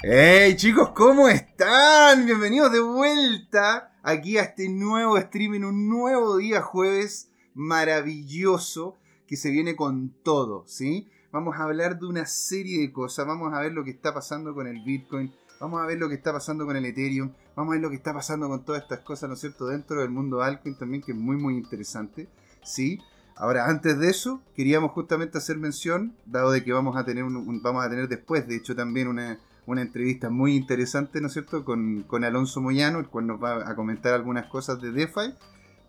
Hey chicos, ¿cómo están? Bienvenidos de vuelta aquí a este nuevo stream en un nuevo día jueves maravilloso que se viene con todo, ¿sí? Vamos a hablar de una serie de cosas, vamos a ver lo que está pasando con el Bitcoin, vamos a ver lo que está pasando con el Ethereum, vamos a ver lo que está pasando con todas estas cosas, ¿no es cierto?, dentro del mundo altcoin también, que es muy, muy interesante, ¿sí? Ahora, antes de eso, queríamos justamente hacer mención, dado de que vamos a tener, un, vamos a tener después, de hecho, también una, una entrevista muy interesante, ¿no es cierto?, con, con, Alonso Moyano, el cual nos va a comentar algunas cosas de DeFi,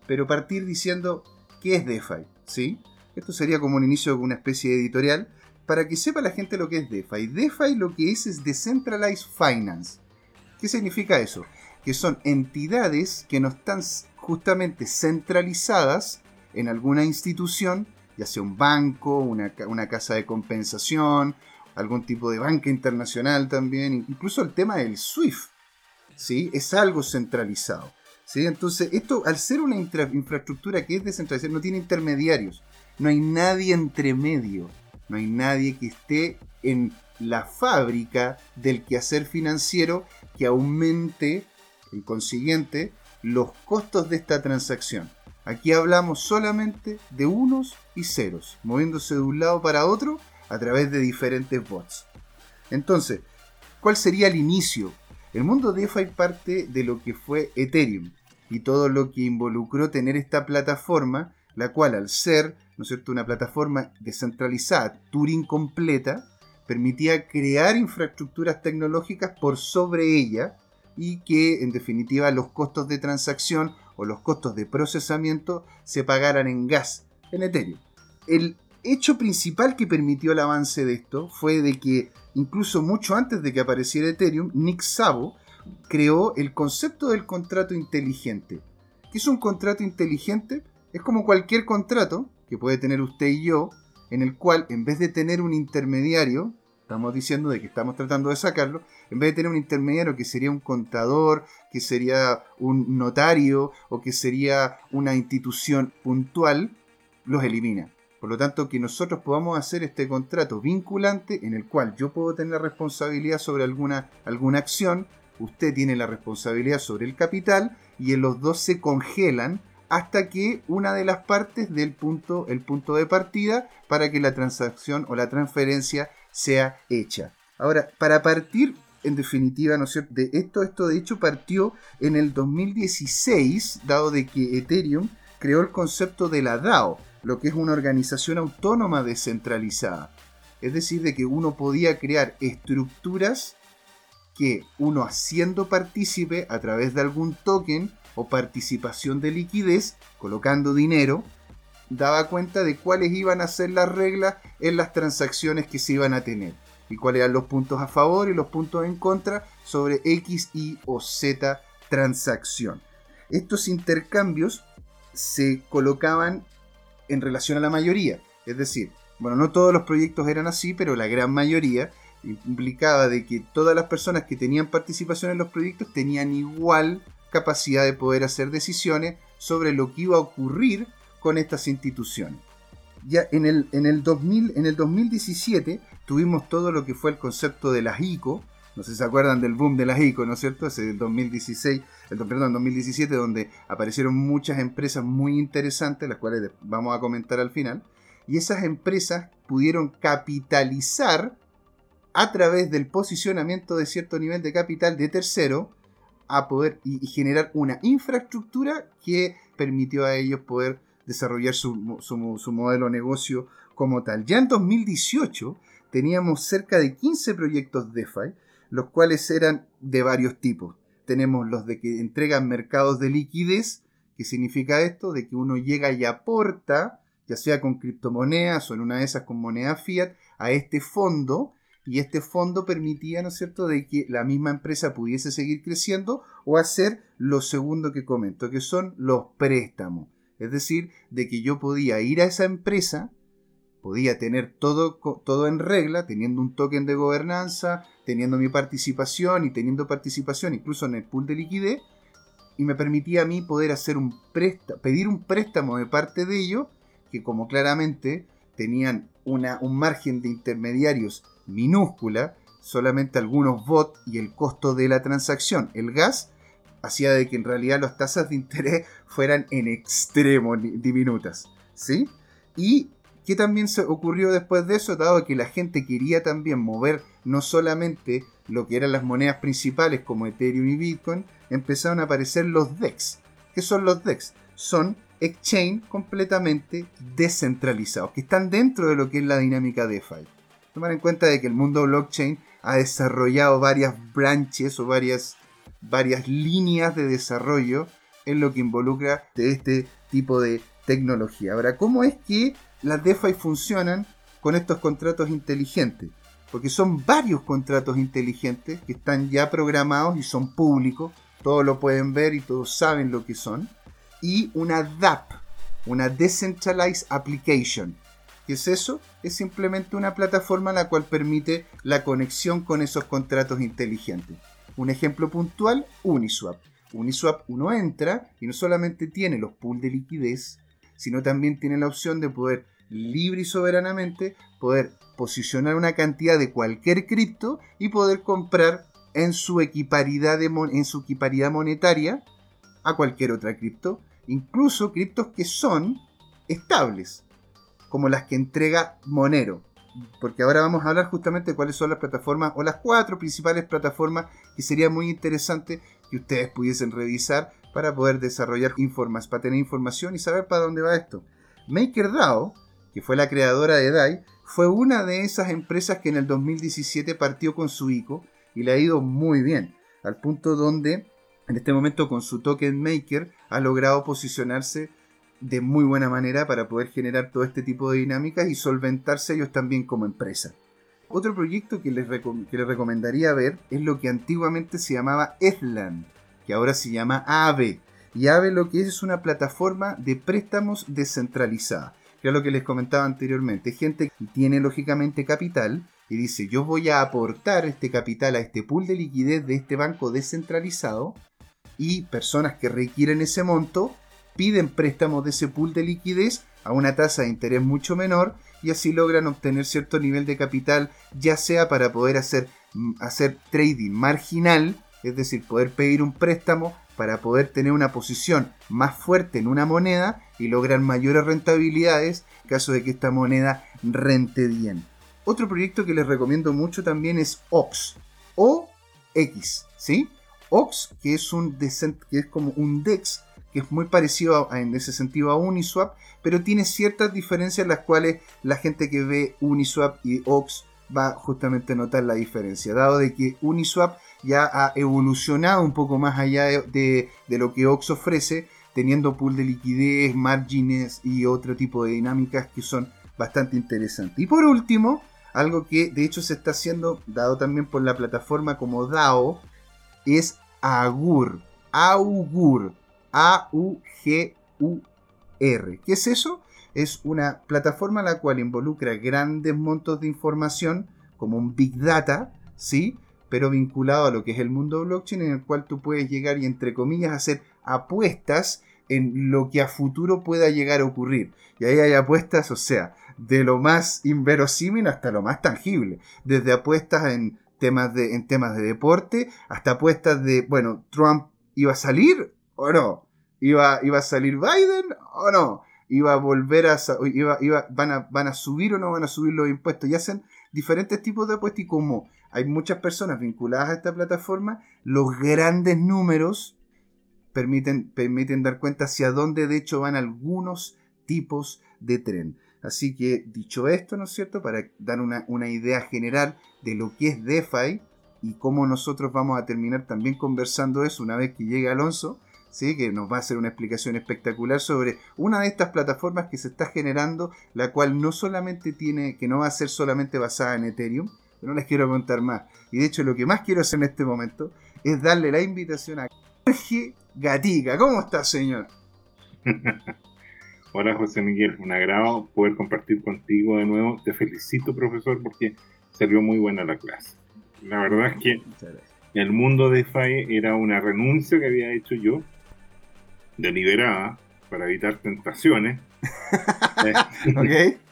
pero partir diciendo qué es DeFi, ¿sí? Esto sería como un inicio de una especie de editorial para que sepa la gente lo que es DeFi. DeFi lo que es es Decentralized Finance. ¿Qué significa eso? Que son entidades que no están justamente centralizadas en alguna institución, ya sea un banco, una, una casa de compensación, algún tipo de banca internacional también, incluso el tema del SWIFT, ¿sí? Es algo centralizado. ¿sí? Entonces, esto al ser una infraestructura que es descentralizada, no tiene intermediarios, no hay nadie entre medio, no hay nadie que esté en la fábrica del quehacer financiero que aumente, en consiguiente, los costos de esta transacción. Aquí hablamos solamente de unos y ceros, moviéndose de un lado para otro a través de diferentes bots. Entonces, ¿cuál sería el inicio? El mundo DeFi parte de lo que fue Ethereum y todo lo que involucró tener esta plataforma, la cual al ser, ¿no es cierto?, una plataforma descentralizada, Turing completa, permitía crear infraestructuras tecnológicas por sobre ella y que en definitiva los costos de transacción o los costos de procesamiento se pagaran en gas, en Ethereum. El hecho principal que permitió el avance de esto fue de que incluso mucho antes de que apareciera Ethereum, Nick Szabo creó el concepto del contrato inteligente. ¿Qué es un contrato inteligente? Es como cualquier contrato que puede tener usted y yo, en el cual en vez de tener un intermediario, estamos diciendo de que estamos tratando de sacarlo, en vez de tener un intermediario que sería un contador, que sería un notario o que sería una institución puntual, los elimina. Por lo tanto, que nosotros podamos hacer este contrato vinculante en el cual yo puedo tener responsabilidad sobre alguna, alguna acción, usted tiene la responsabilidad sobre el capital y en los dos se congelan hasta que una de las partes del punto, el punto de partida para que la transacción o la transferencia sea hecha. Ahora, para partir en definitiva, ¿no es cierto? De esto, esto de hecho partió en el 2016, dado de que Ethereum creó el concepto de la DAO, lo que es una organización autónoma descentralizada. Es decir, de que uno podía crear estructuras que uno haciendo partícipe a través de algún token o participación de liquidez, colocando dinero, daba cuenta de cuáles iban a ser las reglas en las transacciones que se iban a tener y cuáles eran los puntos a favor y los puntos en contra sobre X, Y o Z transacción. Estos intercambios se colocaban en relación a la mayoría. Es decir, bueno, no todos los proyectos eran así, pero la gran mayoría implicaba de que todas las personas que tenían participación en los proyectos tenían igual capacidad de poder hacer decisiones sobre lo que iba a ocurrir con estas instituciones. Ya en el, en el, 2000, en el 2017 tuvimos todo lo que fue el concepto de las ICO, no sé si se acuerdan del boom de las ICO, ¿no es cierto? Ese del 2016, el, perdón, 2017, donde aparecieron muchas empresas muy interesantes, las cuales vamos a comentar al final. Y esas empresas pudieron capitalizar a través del posicionamiento de cierto nivel de capital de tercero a poder y, generar una infraestructura que permitió a ellos poder desarrollar su, su, su modelo de negocio como tal. Ya en 2018 teníamos cerca de 15 proyectos DeFi los cuales eran de varios tipos. Tenemos los de que entregan mercados de liquidez, que significa esto, de que uno llega y aporta, ya sea con criptomonedas o en una de esas con moneda fiat, a este fondo, y este fondo permitía, ¿no es cierto?, de que la misma empresa pudiese seguir creciendo o hacer lo segundo que comento, que son los préstamos. Es decir, de que yo podía ir a esa empresa, podía tener todo, todo en regla, teniendo un token de gobernanza, teniendo mi participación y teniendo participación incluso en el pool de liquidez, y me permitía a mí poder hacer un pedir un préstamo de parte de ellos, que como claramente tenían una, un margen de intermediarios minúscula, solamente algunos bots y el costo de la transacción. El gas hacía de que en realidad las tasas de interés fueran en extremo diminutas. ¿Sí? Y ¿qué también se ocurrió después de eso? Dado que la gente quería también mover no solamente lo que eran las monedas principales como Ethereum y Bitcoin, empezaron a aparecer los DEX. ¿Qué son los DEX? Son exchange completamente descentralizados, que están dentro de lo que es la dinámica DeFi. Tomar en cuenta de que el mundo blockchain ha desarrollado varias branches o varias, varias líneas de desarrollo en lo que involucra de este tipo de tecnología. Ahora, ¿cómo es que las DeFi funcionan con estos contratos inteligentes? Porque son varios contratos inteligentes que están ya programados y son públicos, todos lo pueden ver y todos saben lo que son. Y una DApp, una Decentralized Application. ¿Qué es eso? Es simplemente una plataforma la cual permite la conexión con esos contratos inteligentes. Un ejemplo puntual, Uniswap. Uniswap uno entra y no solamente tiene los pools de liquidez, sino también tiene la opción de poder libre y soberanamente poder posicionar una cantidad de cualquier cripto y poder comprar en su equiparidad, en su equiparidad monetaria a cualquier otra cripto, incluso criptos que son estables, como las que entrega Monero. Porque ahora vamos a hablar justamente de cuáles son las plataformas o las cuatro principales plataformas que sería muy interesante que ustedes pudiesen revisar para poder desarrollar informas, para tener información y saber para dónde va esto. MakerDAO, que fue la creadora de DAI, fue una de esas empresas que en el 2017 partió con su ICO y le ha ido muy bien, al punto donde en este momento con su token maker ha logrado posicionarse de muy buena manera para poder generar todo este tipo de dinámicas y solventarse ellos también como empresa. Otro proyecto que les, que les recomendaría ver es lo que antiguamente se llamaba Ethland, que ahora se llama AVE. Y AVE lo que es es una plataforma de préstamos descentralizada, que lo que les comentaba anteriormente. Gente que tiene lógicamente capital y dice yo voy a aportar este capital a este pool de liquidez de este banco descentralizado y personas que requieren ese monto piden préstamos de ese pool de liquidez a una tasa de interés mucho menor y así logran obtener cierto nivel de capital, ya sea para poder hacer, mm, hacer trading marginal, es decir, poder pedir un préstamo para poder tener una posición más fuerte en una moneda y lograr mayores rentabilidades en caso de que esta moneda rente bien. Otro proyecto que les recomiendo mucho también es OX o X, ¿sí? OX, que es, un que es como un DEX que es muy parecido en ese sentido a Uniswap, pero tiene ciertas diferencias las cuales la gente que ve Uniswap y OX va justamente a notar la diferencia, dado de que Uniswap ya ha evolucionado un poco más allá de lo que OX ofrece, teniendo pool de liquidez, margines y otro tipo de dinámicas que son bastante interesantes. Y por último, algo que de hecho se está haciendo, dado también por la plataforma como DAO, es Agur. Augur. A-U-G-U-R. ¿Qué es eso? Es una plataforma la cual involucra grandes montos de información, como un Big Data, ¿sí? Pero vinculado a lo que es el mundo blockchain, en el cual tú puedes llegar y, entre comillas, hacer apuestas en lo que a futuro pueda llegar a ocurrir. Y ahí hay apuestas, o sea, de lo más inverosímil hasta lo más tangible. Desde apuestas en temas de, en temas de deporte hasta apuestas de, bueno, Trump iba a salir o no? ¿Iba, iba a salir Biden o no? ¿Iba a volver a... Iba, iba, van, a van a subir o no van a subir los impuestos? Y hacen diferentes tipos de apuestas y como hay muchas personas vinculadas a esta plataforma, los grandes números permiten, permiten dar cuenta hacia dónde de hecho van algunos tipos de tren. Así que dicho esto, ¿no es cierto? Para dar una, una idea general de lo que es DeFi y cómo nosotros vamos a terminar también conversando eso una vez que llegue Alonso, ¿sí? que nos va a hacer una explicación espectacular sobre una de estas plataformas que se está generando, la cual no solamente tiene, que no va a ser solamente basada en Ethereum, no les quiero contar más. Y de hecho lo que más quiero hacer en este momento es darle la invitación a Jorge Gatica. ¿Cómo estás, señor? Hola, José Miguel. Un agrado poder compartir contigo de nuevo. Te felicito, profesor, porque salió muy buena la clase. La verdad es que el mundo de DeFi era una renuncia que había hecho yo deliberada para evitar tentaciones. ok.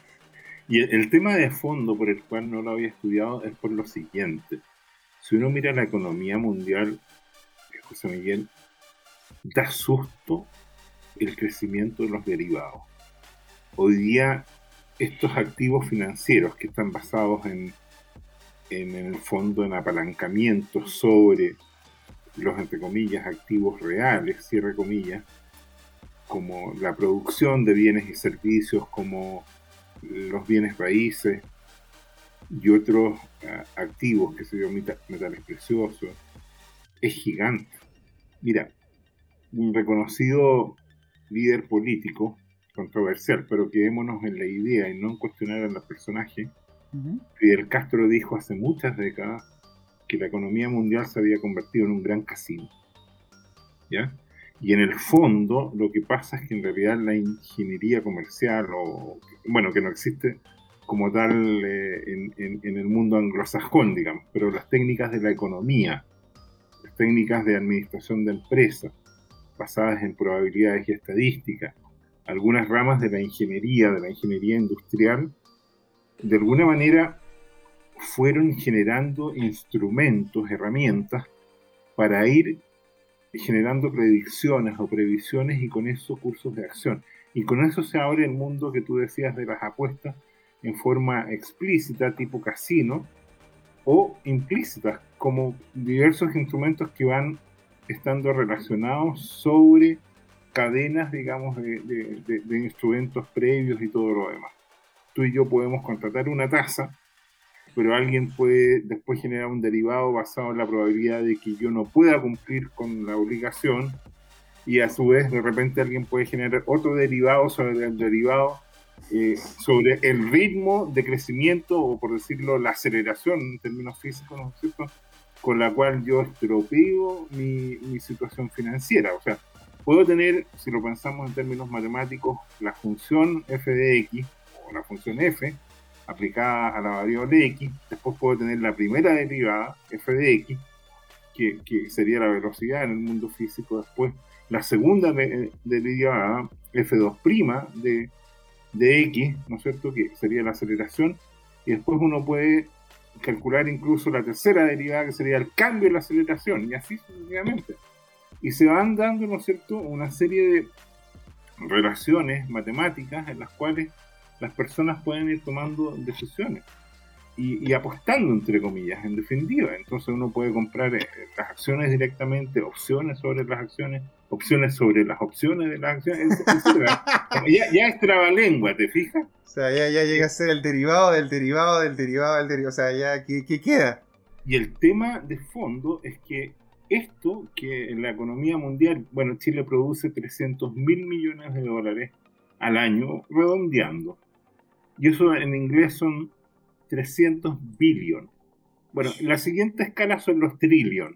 Y el, tema de fondo por el cual no lo había estudiado es por lo siguiente. Si uno mira la economía mundial, José Miguel, da susto el crecimiento de los derivados. Hoy día estos activos financieros que están basados en, en el fondo en apalancamiento sobre los, entre comillas, activos reales, cierre comillas, como la producción de bienes y servicios, como los bienes raíces y otros ah, activos, que se dio metales preciosos, es gigante. Mira, un reconocido líder político, controversial, pero quedémonos en la idea y no en cuestionar a los personajes, Fidel Castro dijo hace muchas décadas que la economía mundial se había convertido en un gran casino. ¿Ya? Y en el fondo lo que pasa es que en realidad la ingeniería comercial, o bueno, que no existe como tal eh, en, en, el mundo anglosajón, digamos, pero las técnicas de la economía, las técnicas de administración de empresas, basadas en probabilidades y estadísticas, algunas ramas de la ingeniería, de la ingeniería industrial, de alguna manera fueron generando instrumentos, herramientas para ir generando predicciones o previsiones y con eso cursos de acción. Y con eso se abre el mundo que tú decías de las apuestas en forma explícita, tipo casino, o implícita, como diversos instrumentos que van estando relacionados sobre cadenas, digamos, de, de instrumentos previos y todo lo demás. Tú y yo podemos contratar una tasa pero alguien puede después generar un derivado basado en la probabilidad de que yo no pueda cumplir con la obligación y a su vez de repente alguien puede generar otro derivado sobre el derivado eh, sobre el ritmo de crecimiento o por decirlo la aceleración en términos físicos, ¿no es cierto? Con la cual yo estropeo mi, situación financiera. O sea, puedo tener, si lo pensamos en términos matemáticos, la función f de x o la función f aplicada a la variable x, después puedo tener la primera derivada, f de x, que, que sería la velocidad en el mundo físico, después la segunda derivada, f2' de, de x, ¿no es cierto?, que sería la aceleración, y después uno puede calcular incluso la tercera derivada, que sería el cambio en la aceleración, y así sucesivamente. Y se van dando, ¿no es cierto?, una serie de relaciones matemáticas en las cuales las personas pueden ir tomando decisiones y, apostando, entre comillas, en definitiva. Entonces uno puede comprar eh, las acciones directamente, opciones sobre las acciones, opciones sobre las opciones de las acciones, ya, ya es trabalengua, ¿te fijas? O sea, ya, ya llega a ser el derivado del derivado del derivado del derivado. O sea, ya, ¿qué, qué queda? Y el tema de fondo es que esto, que en la economía mundial, bueno, Chile produce 300 mil millones de dólares al año, redondeando. Y eso en inglés son 300 billion. Bueno, la siguiente escala son los trillion.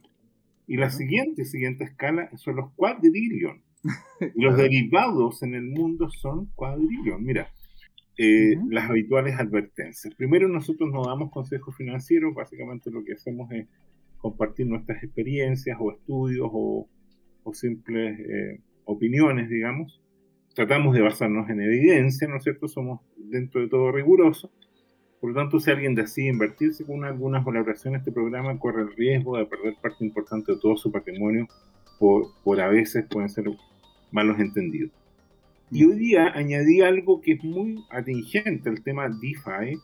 Y la siguiente, siguiente escala son los quadrillion. los derivados en el mundo son quadrillion. Mira, eh, las habituales advertencias. Primero, nosotros no damos consejos financieros, básicamente lo que hacemos es compartir nuestras experiencias o estudios o, simples eh, opiniones, digamos tratamos de basarnos en evidencia, ¿no es cierto? Somos dentro de todo rigurosos. Por lo tanto, si alguien decide invertirse con algunas valoraciones, este programa corre el riesgo de perder parte importante de todo su patrimonio por, por a veces pueden ser malos entendidos. Y hoy día añadí algo que es muy atingente al tema DeFi,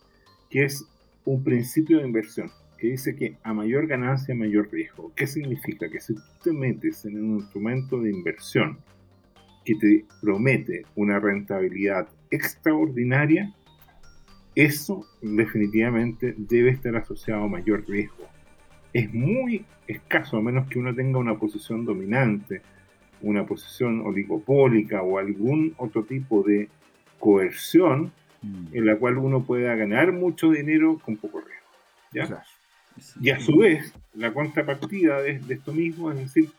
que es un principio de inversión, que dice que a mayor ganancia, mayor riesgo. ¿Qué significa? Que si tú te metes en un instrumento de inversión que te promete una rentabilidad extraordinaria, eso definitivamente debe estar asociado a mayor riesgo. Es muy escaso, a menos que uno tenga una posición dominante, una posición oligopólica o algún otro tipo de coerción mm. en la cual uno pueda ganar mucho dinero con poco riesgo. Y a su vez, la contrapartida de esto mismo es decir,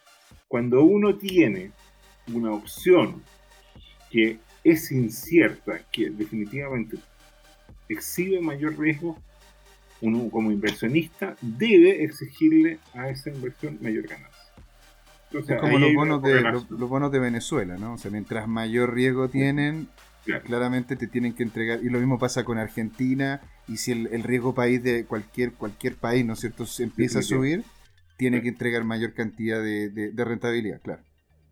cuando uno tiene una opción que es incierta, que definitivamente exhibe mayor riesgo, uno como inversionista debe exigirle a esa inversión mayor ganancia. como los bonos, de, los, bonos de Venezuela, ¿no? O sea, mientras mayor riesgo tienen, claramente te tienen que entregar. Y lo mismo pasa con Argentina. Y si el, riesgo país de cualquier, cualquier país, ¿no es cierto?, se empieza a subir, tiene que entregar mayor cantidad de, rentabilidad, claro.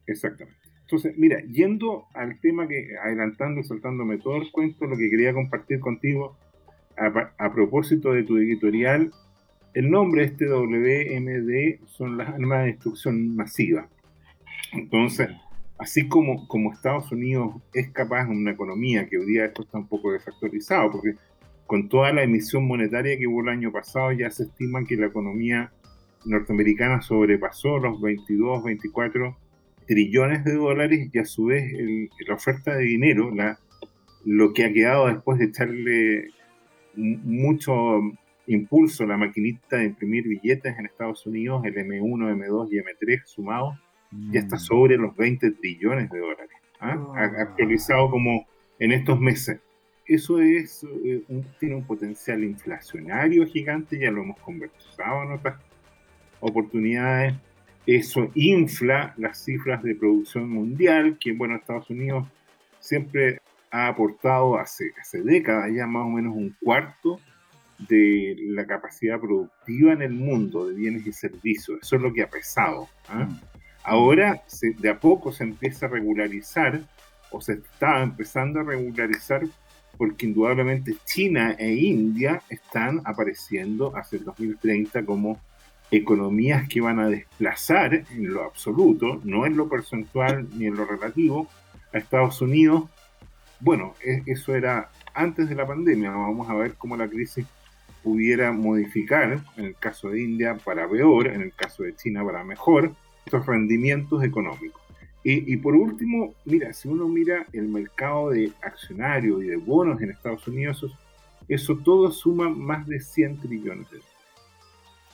Exactamente. Entonces, mira, yendo al tema que, adelantando y saltándome todo el cuento, lo que quería compartir contigo a, propósito de tu editorial, el nombre este WMD son las armas de destrucción masiva. Entonces, así como, como Estados Unidos es capaz de una economía que hoy día esto está un poco desactualizado, porque con toda la emisión monetaria que hubo el año pasado ya se estima que la economía norteamericana sobrepasó los 22, 24 trillones de dólares y a su vez la oferta de dinero, la, lo que ha quedado después de echarle mucho impulso la maquinita de imprimir billetes en Estados Unidos, el M1, M2 y M3 sumados, ya está mm. sobre los 20 trillones de dólares, ¿ah? oh. actualizado como en estos meses. Eso es, eh, tiene un potencial inflacionario gigante, ya lo hemos conversado en otras oportunidades. Eso infla las cifras de producción mundial, que bueno, Estados Unidos siempre ha aportado hace, hace décadas ya más o menos un cuarto de la capacidad productiva en el mundo de bienes y servicios. Eso es lo que ha pesado. ¿ah? Mm. Ahora de a poco se empieza a regularizar o se está empezando a regularizar porque indudablemente China e India están apareciendo hacia el 2030 como economías que van a desplazar en lo absoluto, no en lo percentual ni en lo relativo, a Estados Unidos. Bueno, e, eso era antes de la pandemia, vamos a ver cómo la crisis pudiera modificar, en el caso de India para peor, en el caso de China para mejor, estos rendimientos económicos. Y, por último, mira, si uno mira el mercado de accionarios y de bonos en Estados Unidos, eso, todo suma más de 100 trillones de.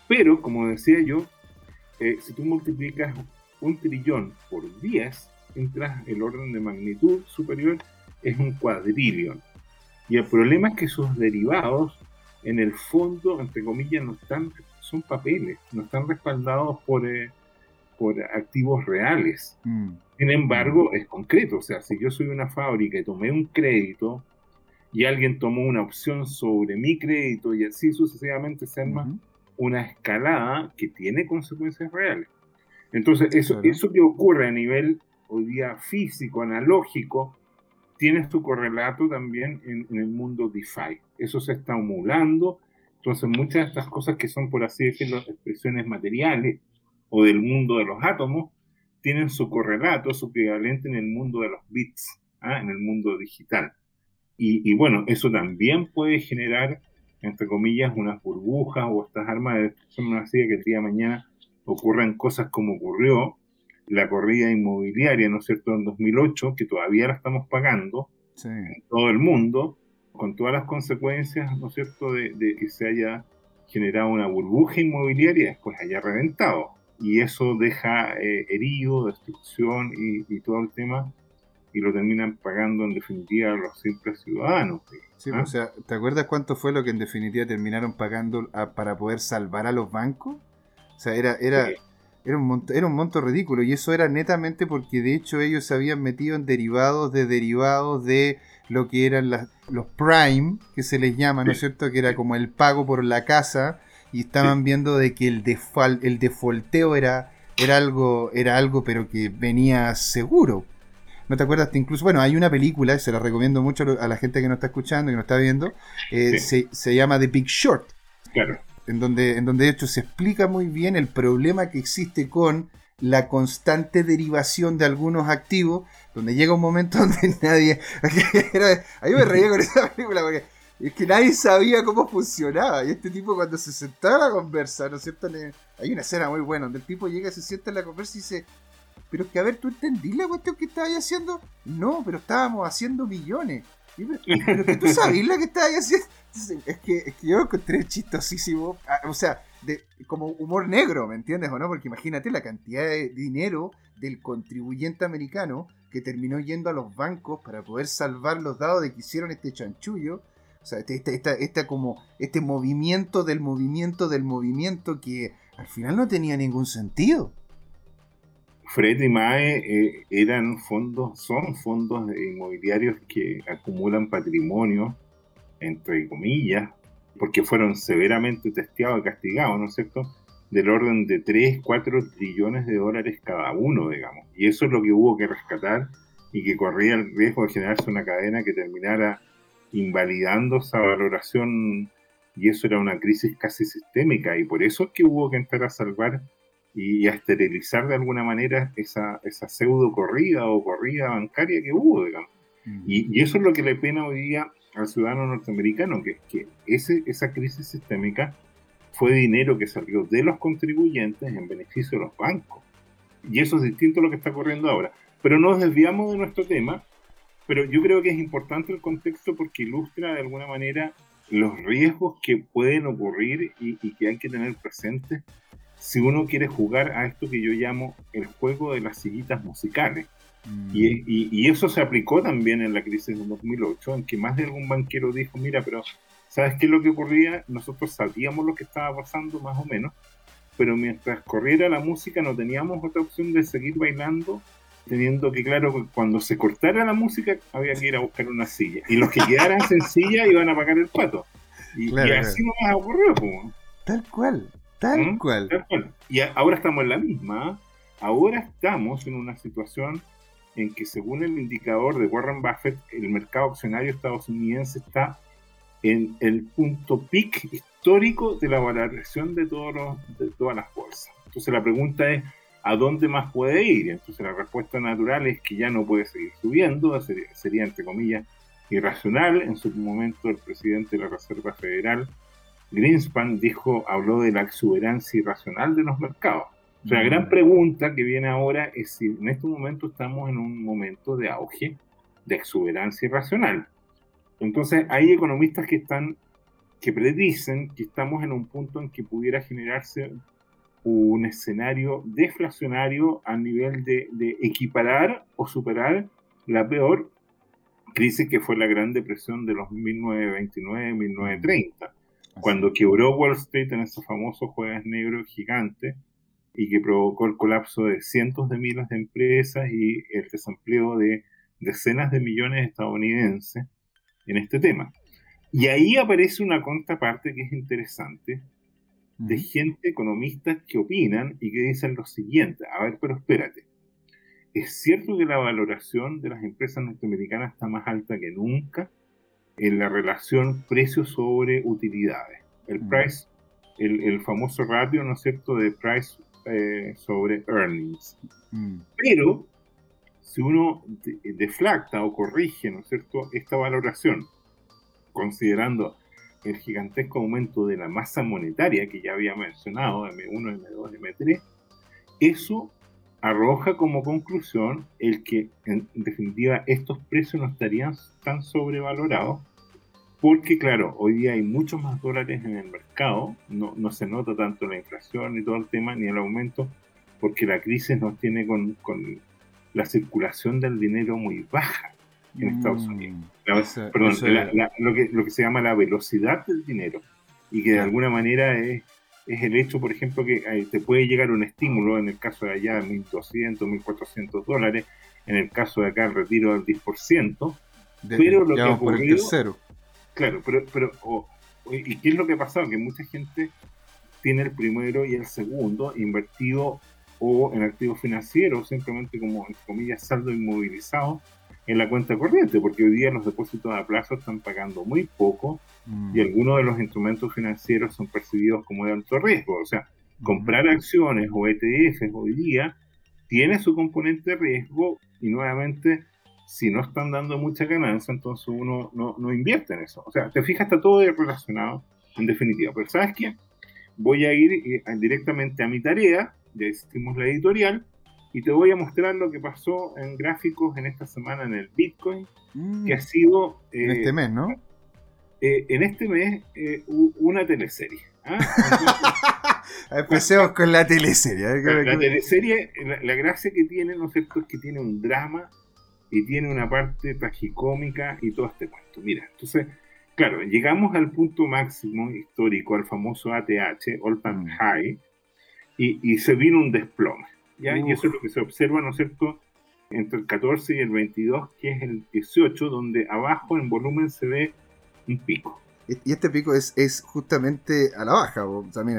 Pero, como decía yo, eh, si tú multiplicas un trillón por 10, entras el orden de magnitud superior, es un cuadrillón. Y el problema es que sus derivados en el fondo, entre comillas, no están, son papeles, no están respaldados por, eh, por activos reales. Mm. Sin embargo, es concreto. O sea, si yo soy una fábrica y tomé un crédito y alguien tomó una opción sobre mi crédito y así sucesivamente se arma una escalada que tiene consecuencias reales. Entonces, eso, eso que ocurre a nivel hoy día físico, analógico, tiene su correlato también en, el mundo DeFi. Eso se está acumulando. Entonces, muchas de estas cosas que son, por así decirlo, expresiones materiales o del mundo de los átomos, tienen su correlato, su equivalente en el mundo de los bits, ¿ah? en el mundo digital. Y, y, bueno, eso también puede generar, entre comillas, unas burbujas o estas armas de destrucción así que el día de mañana ocurran cosas como ocurrió la corrida inmobiliaria, ¿no es cierto?, en 2008, que todavía la estamos pagando en todo el mundo, con todas las consecuencias, ¿no es cierto?, de, que se haya generado una burbuja inmobiliaria y después haya reventado. Y eso deja eh, herido, destrucción y, todo el tema, y lo terminan pagando en definitiva los simples ciudadanos. Sí, ¿ah? o sea, ¿te acuerdas cuánto fue lo que en definitiva terminaron pagando para poder salvar a los bancos? O sea, era, era, era un, monto, era un monto ridículo y eso era netamente porque de hecho ellos se habían metido en derivados de derivados de lo que eran los prime, que se les llama, ¿no es cierto? Que era como el pago por la casa y estaban viendo de que el, default, el defaulteo era, era, algo, era algo pero que venía seguro. ¿No te acuerdas? Incluso, bueno, hay una película, se la recomiendo mucho a la gente que nos está escuchando, que nos está viendo, eh, se, se llama The Big Short. Claro en donde, en donde de hecho se explica muy bien el problema que existe con la constante derivación de algunos activos, donde llega un momento donde nadie... a mí me reía con esa película porque es que nadie sabía cómo funcionaba. Y este tipo cuando se sentaba a la conversa, ¿no es cierto? Hay una escena muy buena donde el tipo llega, se sienta en la conversa y dice, pero es que a ver, ¿tú entendí la cuestión que estabas haciendo? No, pero estábamos haciendo millones. Pero, que tú sabías lo que estabas haciendo. Es que, es que yo lo encontré chistosísimo. Ah, o sea, de, como humor negro, ¿me entiendes o no? Porque imagínate la cantidad de dinero del contribuyente americano que terminó yendo a los bancos para poder salvar los dados de que hicieron este chanchullo. O sea, este, este, este, como, este movimiento del movimiento del movimiento que al final no tenía ningún sentido. Fred y Mae eh, eran fondos, son fondos inmobiliarios que acumulan patrimonio, entre comillas, porque fueron severamente testeados y castigados, ¿no es cierto? Del orden de 3, 4 trillones de dólares cada uno, digamos. Y eso es lo que hubo que rescatar y que corría el riesgo de generarse una cadena que terminara invalidando esa valoración y eso era una crisis casi sistémica y por eso es que hubo que entrar a salvar y a esterilizar de alguna manera esa, esa pseudo corrida o corrida bancaria que hubo, digamos. Y, eso es lo que le pena hoy día al ciudadano norteamericano, que, que ese, esa crisis sistémica fue dinero que salió de los contribuyentes en beneficio de los bancos. Y eso es distinto a lo que está ocurriendo ahora. Pero nos desviamos de nuestro tema, pero yo creo que es importante el contexto porque ilustra de alguna manera los riesgos que pueden ocurrir y, y que hay que tener presentes si uno quiere jugar a esto que yo llamo el juego de las sillitas musicales. Mm. Y, eso se aplicó también en la crisis de 2008, en que más de algún banquero dijo, mira, pero ¿sabes qué es lo que ocurría? Nosotros sabíamos lo que estaba pasando más o menos, pero mientras corriera la música no teníamos otra opción de seguir bailando, teniendo que, claro, cuando se cortara la música había que ir a buscar una silla. Y los que quedaran sin silla iban a pagar el pato. Y, así no más ocurrió. Tal cual. Tal cual. Y ahora estamos en la misma. ¿ah? Ahora estamos en una situación en que según el indicador de Warren Buffett, el mercado accionario estadounidense está en el punto peak histórico de la valoración de, todos de todas las bolsas. Entonces la pregunta es, ¿a dónde más puede ir? Entonces la respuesta natural es que ya no puede seguir subiendo, sería, sería entre comillas irracional. En su momento el presidente de la Reserva Federal Greenspan dijo, habló de la exuberancia irracional de los mercados. O sea, la gran mm. pregunta que viene ahora es si en este momento estamos en un momento de auge de exuberancia irracional. Entonces, hay economistas que están que predicen que estamos en un punto en que pudiera generarse un escenario deflacionario a nivel de, de equiparar o superar la peor crisis que fue la Gran Depresión de los 1929-1930 cuando quebró Wall Street en ese famoso jueves negro gigante y que provocó el colapso de cientos de miles de empresas y el desempleo de decenas de millones de estadounidenses en este tema. Y ahí aparece una contraparte que es interesante de gente, economistas que opinan y que dicen lo siguiente, a ver, pero espérate, es cierto que la valoración de las empresas norteamericanas está más alta que nunca, en la relación precio sobre utilidades. El mm. price, el, famoso ratio, ¿no es cierto?, de price eh, sobre earnings. Mm. Pero, si uno deflacta o corrige, ¿no es cierto?, esta valoración, considerando el gigantesco aumento de la masa monetaria que ya había mencionado, M1, M2, M3, eso arroja como conclusión el que en definitiva estos precios no estarían tan sobrevalorados porque claro, hoy día hay muchos más dólares en el mercado, no, no se nota tanto la inflación ni todo el tema, ni el aumento, porque la crisis nos tiene con, con la circulación del dinero muy baja en Estados mm, Unidos. perdón, lo, que, lo que se llama la velocidad del dinero y que de alguna manera es es el hecho, por ejemplo, que eh, te puede llegar un estímulo, en el caso de allá, 1.200, 1.400 dólares, en el caso de acá, el retiro del 10%, pero lo que ha ocurrido... Claro, pero, pero ¿y qué es lo que ha pasado? Que mucha gente tiene el primero y el segundo invertido o en activos financieros, simplemente como, en comillas, saldo inmovilizado en la cuenta corriente, porque hoy día los depósitos a plazo están pagando muy poco y mm. algunos de los instrumentos financieros son percibidos como de alto riesgo. O sea, comprar acciones o ETFs hoy día tiene su componente de riesgo y nuevamente, si no están dando mucha ganancia, entonces uno no, no invierte en eso. O sea, te fijas, está todo relacionado en definitiva. Pero ¿sabes qué? Voy a ir eh, directamente a mi tarea, ya hicimos la editorial, y te voy a mostrar lo que pasó en gráficos en esta semana en el Bitcoin, que ha mm. sido... en este eh, mes, ¿no? Eh, en este mes eh, una teleserie. ¿ah? Empecemos con la teleserie. La, teleserie, la, gracia que tiene, ¿no es cierto?, es que tiene un drama y tiene una parte tragicómica y todo este cuento. Mira, entonces, claro, llegamos al punto máximo histórico, al famoso ATH, All Time mm. High, y, y se vino un desplome. ¿Ya? Y eso es lo que se observa, ¿no es cierto?, entre el 14 y el 22, que es el 18, donde abajo en volumen se ve un pico. Y este pico es, es justamente a la baja.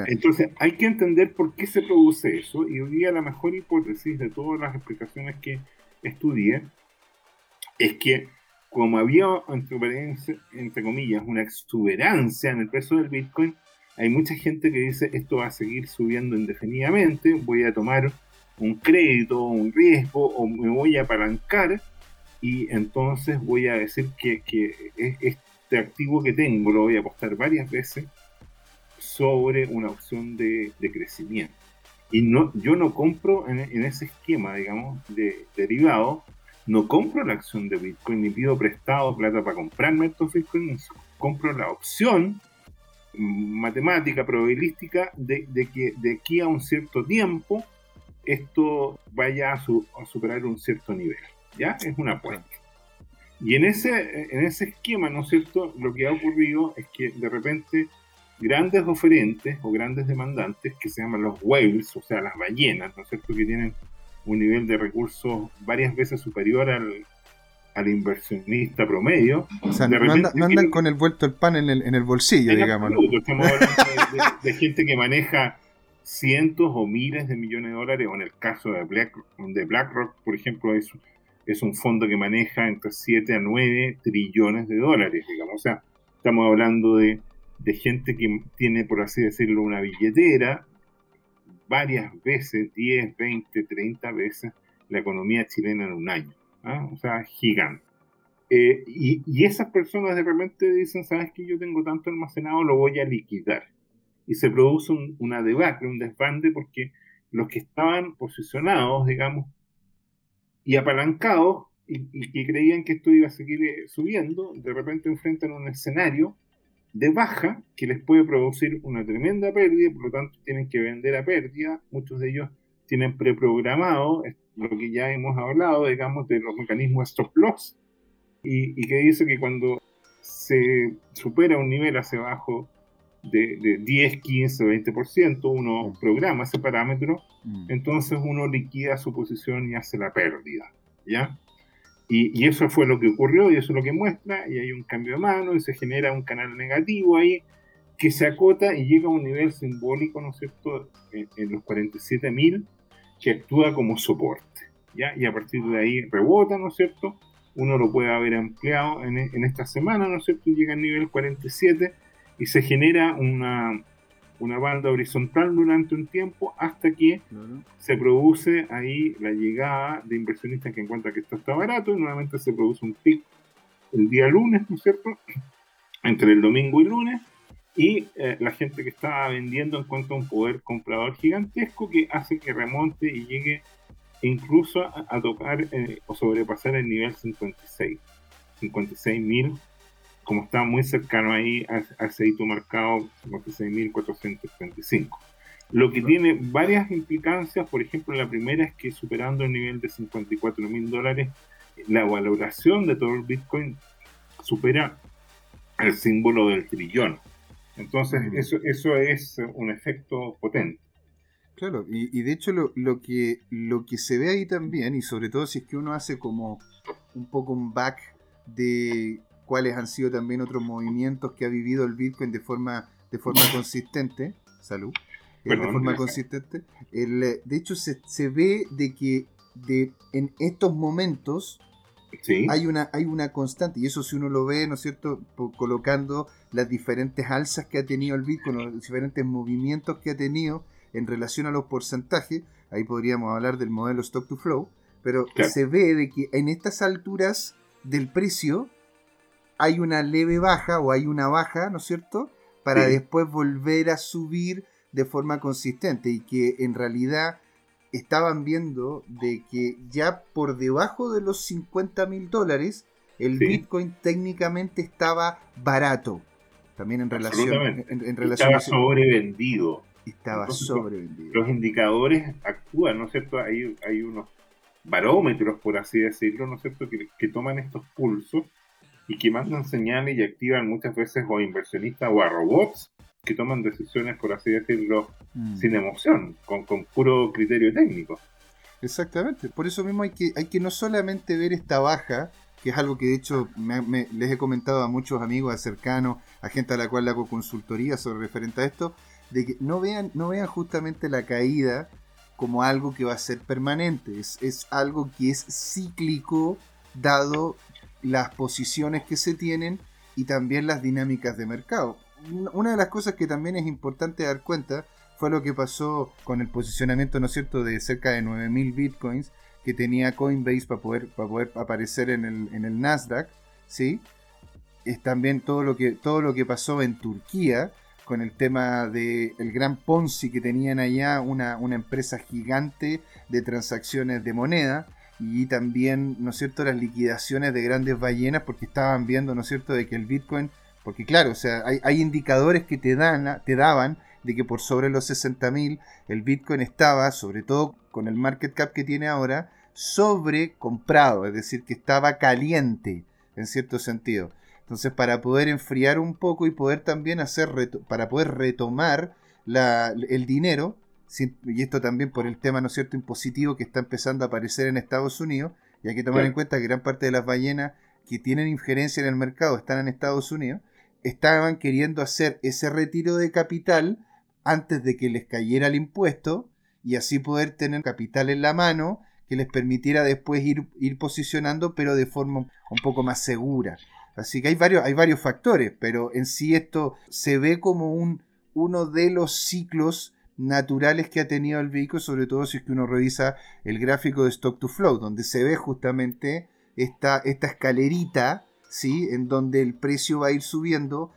Entonces hay que entender por qué se produce eso y hoy día la mejor hipótesis de todas las explicaciones que estudié es que como había, entre, entre comillas, una exuberancia en el precio del Bitcoin, hay mucha gente que dice esto va a seguir subiendo indefinidamente, voy a tomar un crédito, un riesgo, o me voy a apalancar y entonces voy a decir que, este activo que tengo lo voy a apostar varias veces sobre una opción de, crecimiento. Y no, yo no compro en, ese esquema, digamos, de derivado, no compro la acción de Bitcoin ni pido prestado plata para comprarme estos Bitcoin, compro la opción matemática, probabilística, de, que de aquí a un cierto tiempo esto vaya a, superar un cierto nivel. ¿Ya? Es una apuesta. Y en ese, en ese esquema, ¿no es cierto? Lo que ha ocurrido es que de repente grandes oferentes o grandes demandantes, que se llaman los whales, o sea, las ballenas, ¿no es cierto? Que tienen un nivel de recursos varias veces superior al, al inversionista promedio. O sea, no, andan con el vuelto el pan en el, en el bolsillo, digamos. Estamos hablando de, gente que maneja cientos o miles de millones de dólares, o en el caso de, Black, de BlackRock, por ejemplo, es, es un fondo que maneja entre 7 a 9 trillones de dólares, digamos. O sea, estamos hablando de, de gente que tiene, por así decirlo, una billetera varias veces, 10, 20, 30 veces la economía chilena en un año. ¿ah? o sea, gigante. Eh, y, esas personas de repente dicen, sabes que yo tengo tanto almacenado, lo voy a liquidar. Y se produce una debacle, un desbande, porque los que estaban posicionados, digamos, y apalancados, y, que creían que esto iba a seguir eh, subiendo, de repente enfrentan un escenario de baja que les puede producir una tremenda pérdida, por lo tanto tienen que vender a pérdida, muchos de ellos tienen preprogramado lo que ya hemos hablado, digamos, de los mecanismos stop loss, y, que dice que cuando se supera un nivel hacia abajo de, de 10, 15, 20%, uno programa ese parámetro, mm. entonces uno liquida su posición y hace la pérdida, ¿ya? Y, y, eso fue lo que ocurrió y eso es lo que muestra, y hay un cambio de mano y se genera un canal negativo ahí que se acota y llega a un nivel simbólico, ¿no es cierto?, en, en los 47.000 que actúa como soporte, ¿ya? Y a partir de ahí rebota, ¿no es cierto? Uno lo puede haber empleado en, en esta semana, ¿no es cierto? Y llega al nivel 47 y se genera una, una banda horizontal durante un tiempo hasta que se produce ahí la llegada de inversionistas que encuentran que esto está barato y nuevamente se produce un pico el día lunes, ¿no es cierto? Entre el domingo y lunes y eh, la gente que estaba vendiendo encuentra un poder comprador gigantesco que hace que remonte y llegue incluso a, tocar eh, o sobrepasar el nivel 56, 56.000, como está muy cercano ahí a, ese hito marcado 56.435. Lo que tiene varias implicancias, por ejemplo, la primera es que superando el nivel de 54.000 dólares, la valoración de todo el Bitcoin supera el símbolo del trillón. Entonces, eso, eso es un efecto potente. Claro, y, de hecho lo, lo, que, lo que se ve ahí también, y sobre todo si es que uno hace como un poco un back de cuáles han sido también otros movimientos que ha vivido el Bitcoin de forma, de forma consistente, salud, eh, de forma consistente, el, de hecho se, se ve de que de, en estos momentos hay, una, hay una constante, y eso si uno lo ve, ¿no es cierto?, colocando las diferentes alzas que ha tenido el Bitcoin, los diferentes movimientos que ha tenido en relación a los porcentajes, ahí podríamos hablar del modelo stock to flow, pero se ve de que en estas alturas del precio hay una leve baja o hay una baja, ¿no es cierto?, para después volver a subir de forma consistente y que en realidad estaban viendo de que ya por debajo de los 50 mil dólares el Bitcoin técnicamente estaba barato. También en relación, en, relación estaba sobrevendido. Estaba sobrevendido. Los indicadores actúan, ¿no es cierto? Hay, hay unos barómetros, por así decirlo, ¿no es cierto?, que, que toman estos pulsos y que mandan señales y activan muchas veces o a inversionistas o a robots que toman decisiones, por así decirlo, mm. sin emoción, con, con, puro criterio técnico. Exactamente. Por eso mismo hay que, hay que no solamente ver esta baja, que es algo que de hecho les he comentado a muchos amigos, cercanos, a gente a la cual le hago consultoría sobre referente a esto, de que no vean, no vean justamente la caída como algo que va a ser permanente, es, es algo que es cíclico dado las posiciones que se tienen y también las dinámicas de mercado. Una de las cosas que también es importante dar cuenta fue lo que pasó con el posicionamiento, ¿no es cierto?, de cerca de 9000 bitcoins que tenía Coinbase para poder, para poder aparecer en el, en el Nasdaq, ¿sí? Es también todo lo que, todo lo que pasó en Turquía con el tema del el gran Ponzi que tenían allá, una, una empresa gigante de transacciones de moneda, y también, ¿no es cierto?, las liquidaciones de grandes ballenas porque estaban viendo, ¿no es cierto?, de que el Bitcoin, porque claro, o sea, hay, indicadores que te, dan, te daban de que por sobre los 60.000 el Bitcoin estaba, sobre todo con el market cap que tiene ahora, sobre comprado, es decir, que estaba caliente en cierto sentido. Entonces, para poder enfriar un poco y poder también hacer, para poder retomar el dinero, y esto también por el tema, ¿no es cierto?, impositivo que está empezando a aparecer en Estados Unidos, y hay que tomar en cuenta que gran parte de las ballenas que tienen injerencia en el mercado están en Estados Unidos, estaban queriendo hacer ese retiro de capital antes de que les cayera el impuesto y así poder tener capital en la mano que les permitiera después ir, ir posicionando, pero de forma un poco más segura. Así que hay varios, hay varios factores, pero en sí esto se ve como un, uno de los ciclos naturales que ha tenido el vehículo, sobre todo si es que uno revisa el gráfico de stock to flow, donde se ve justamente esta, esta escalerita, ¿sí? En donde el precio va a ir subiendo,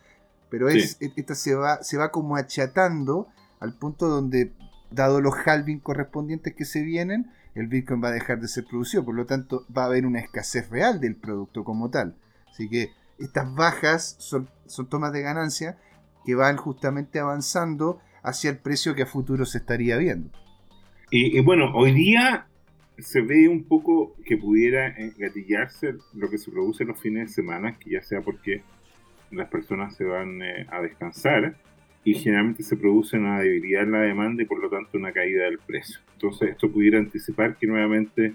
pero es, e, esta se va, se va como achatando al punto donde, dado los halving correspondientes que se vienen, el Bitcoin va a dejar de ser producido, por lo tanto va a haber una escasez real del producto como tal. Así que estas bajas son, son tomas de ganancia que van justamente avanzando hacia el precio que a futuro se estaría viendo. Y, bueno, hoy día se ve un poco que pudiera gatillarse lo que se produce los fines de semana, que ya sea porque las personas se van eh, a descansar y generalmente se produce una debilidad en la demanda y por lo tanto una caída del precio. Entonces esto pudiera anticipar que nuevamente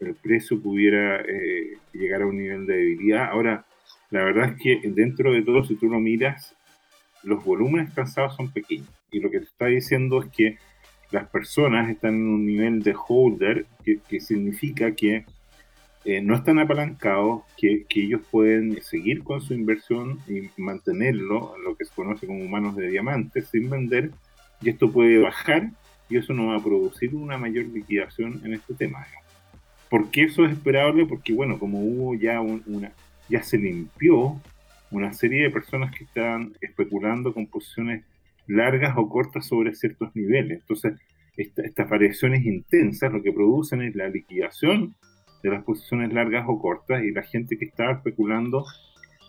el precio pudiera eh, llegar a un nivel de debilidad. Ahora, la verdad es que dentro de todo, si tú lo miras, los volúmenes cansados son pequeños. Y lo que te está diciendo es que las personas están en un nivel de holder, que, significa que eh, no están apalancados, que, ellos pueden seguir con su inversión y mantenerlo, lo que se conoce como manos de diamantes, sin vender, y esto puede bajar y eso no va a producir una mayor liquidación en este tema. ¿Por qué eso es esperable? Porque, bueno, como hubo ya una, ya se limpió una serie de personas que estaban especulando con posiciones largas o cortas sobre ciertos niveles. Entonces, estas variaciones intensas lo que producen es la liquidación de las posiciones largas o cortas y la gente que estaba especulando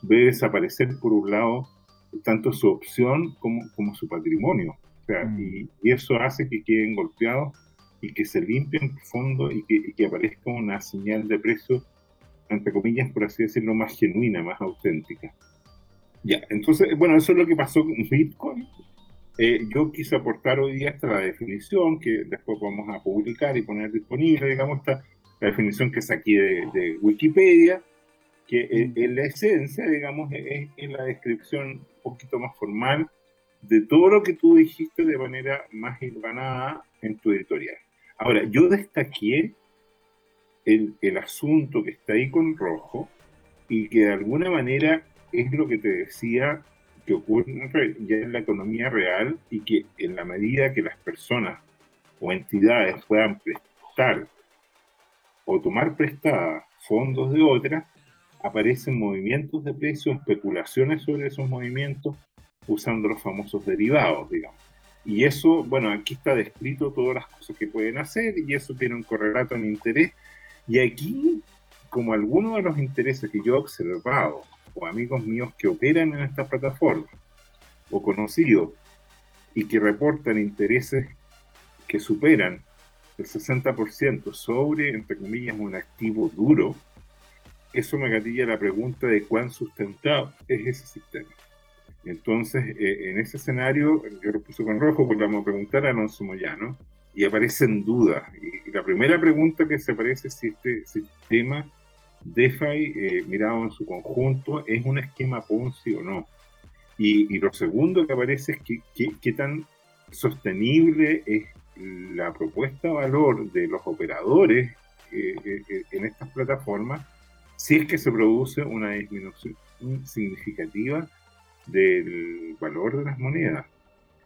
ve desaparecer por un lado tanto su opción como, como su patrimonio. Mm. y, eso hace que queden golpeados y que se limpien fondo y que, y que aparezca una señal de precio, entre comillas, por así decirlo, más genuina, más auténtica. Ya, entonces, bueno, eso es lo que pasó con Bitcoin. Eh, yo quise aportar hoy día esta la definición que después vamos a publicar y poner disponible, digamos, esta, la definición que saqué de, de Wikipedia, que mm. en, la esencia, digamos, es, es, la descripción un poquito más formal de todo lo que tú dijiste de manera más hilvanada en tu editorial. Ahora, yo destaqué el, el asunto que está ahí con rojo y que de alguna manera es lo que te decía que ocurre ya en la economía real y que en la medida que las personas o entidades puedan prestar o tomar prestadas fondos de otras, aparecen movimientos de precios, especulaciones sobre esos movimientos, usando los famosos derivados, digamos. Y eso, bueno, aquí está descrito todas las cosas que pueden hacer y eso tiene un correlato en interés. Y aquí, como algunos de los intereses que yo he observado o amigos míos que operan en esta plataforma o conocidos y que reportan intereses que superan el 60% sobre, entre comillas, un activo duro, eso me gatilla la pregunta de cuán sustentado es ese sistema. Entonces, eh, en ese escenario, yo lo puse con rojo porque vamos a preguntar a Alonso Moyano y aparecen dudas. Y, la primera pregunta que se aparece es si este sistema DeFi, eh, mirado en su conjunto, es un esquema Ponzi o no. Y, lo segundo que aparece es que, qué tan sostenible es la propuesta de valor de los operadores eh, eh, en estas plataformas si es que se produce una disminución significativa del valor de las monedas.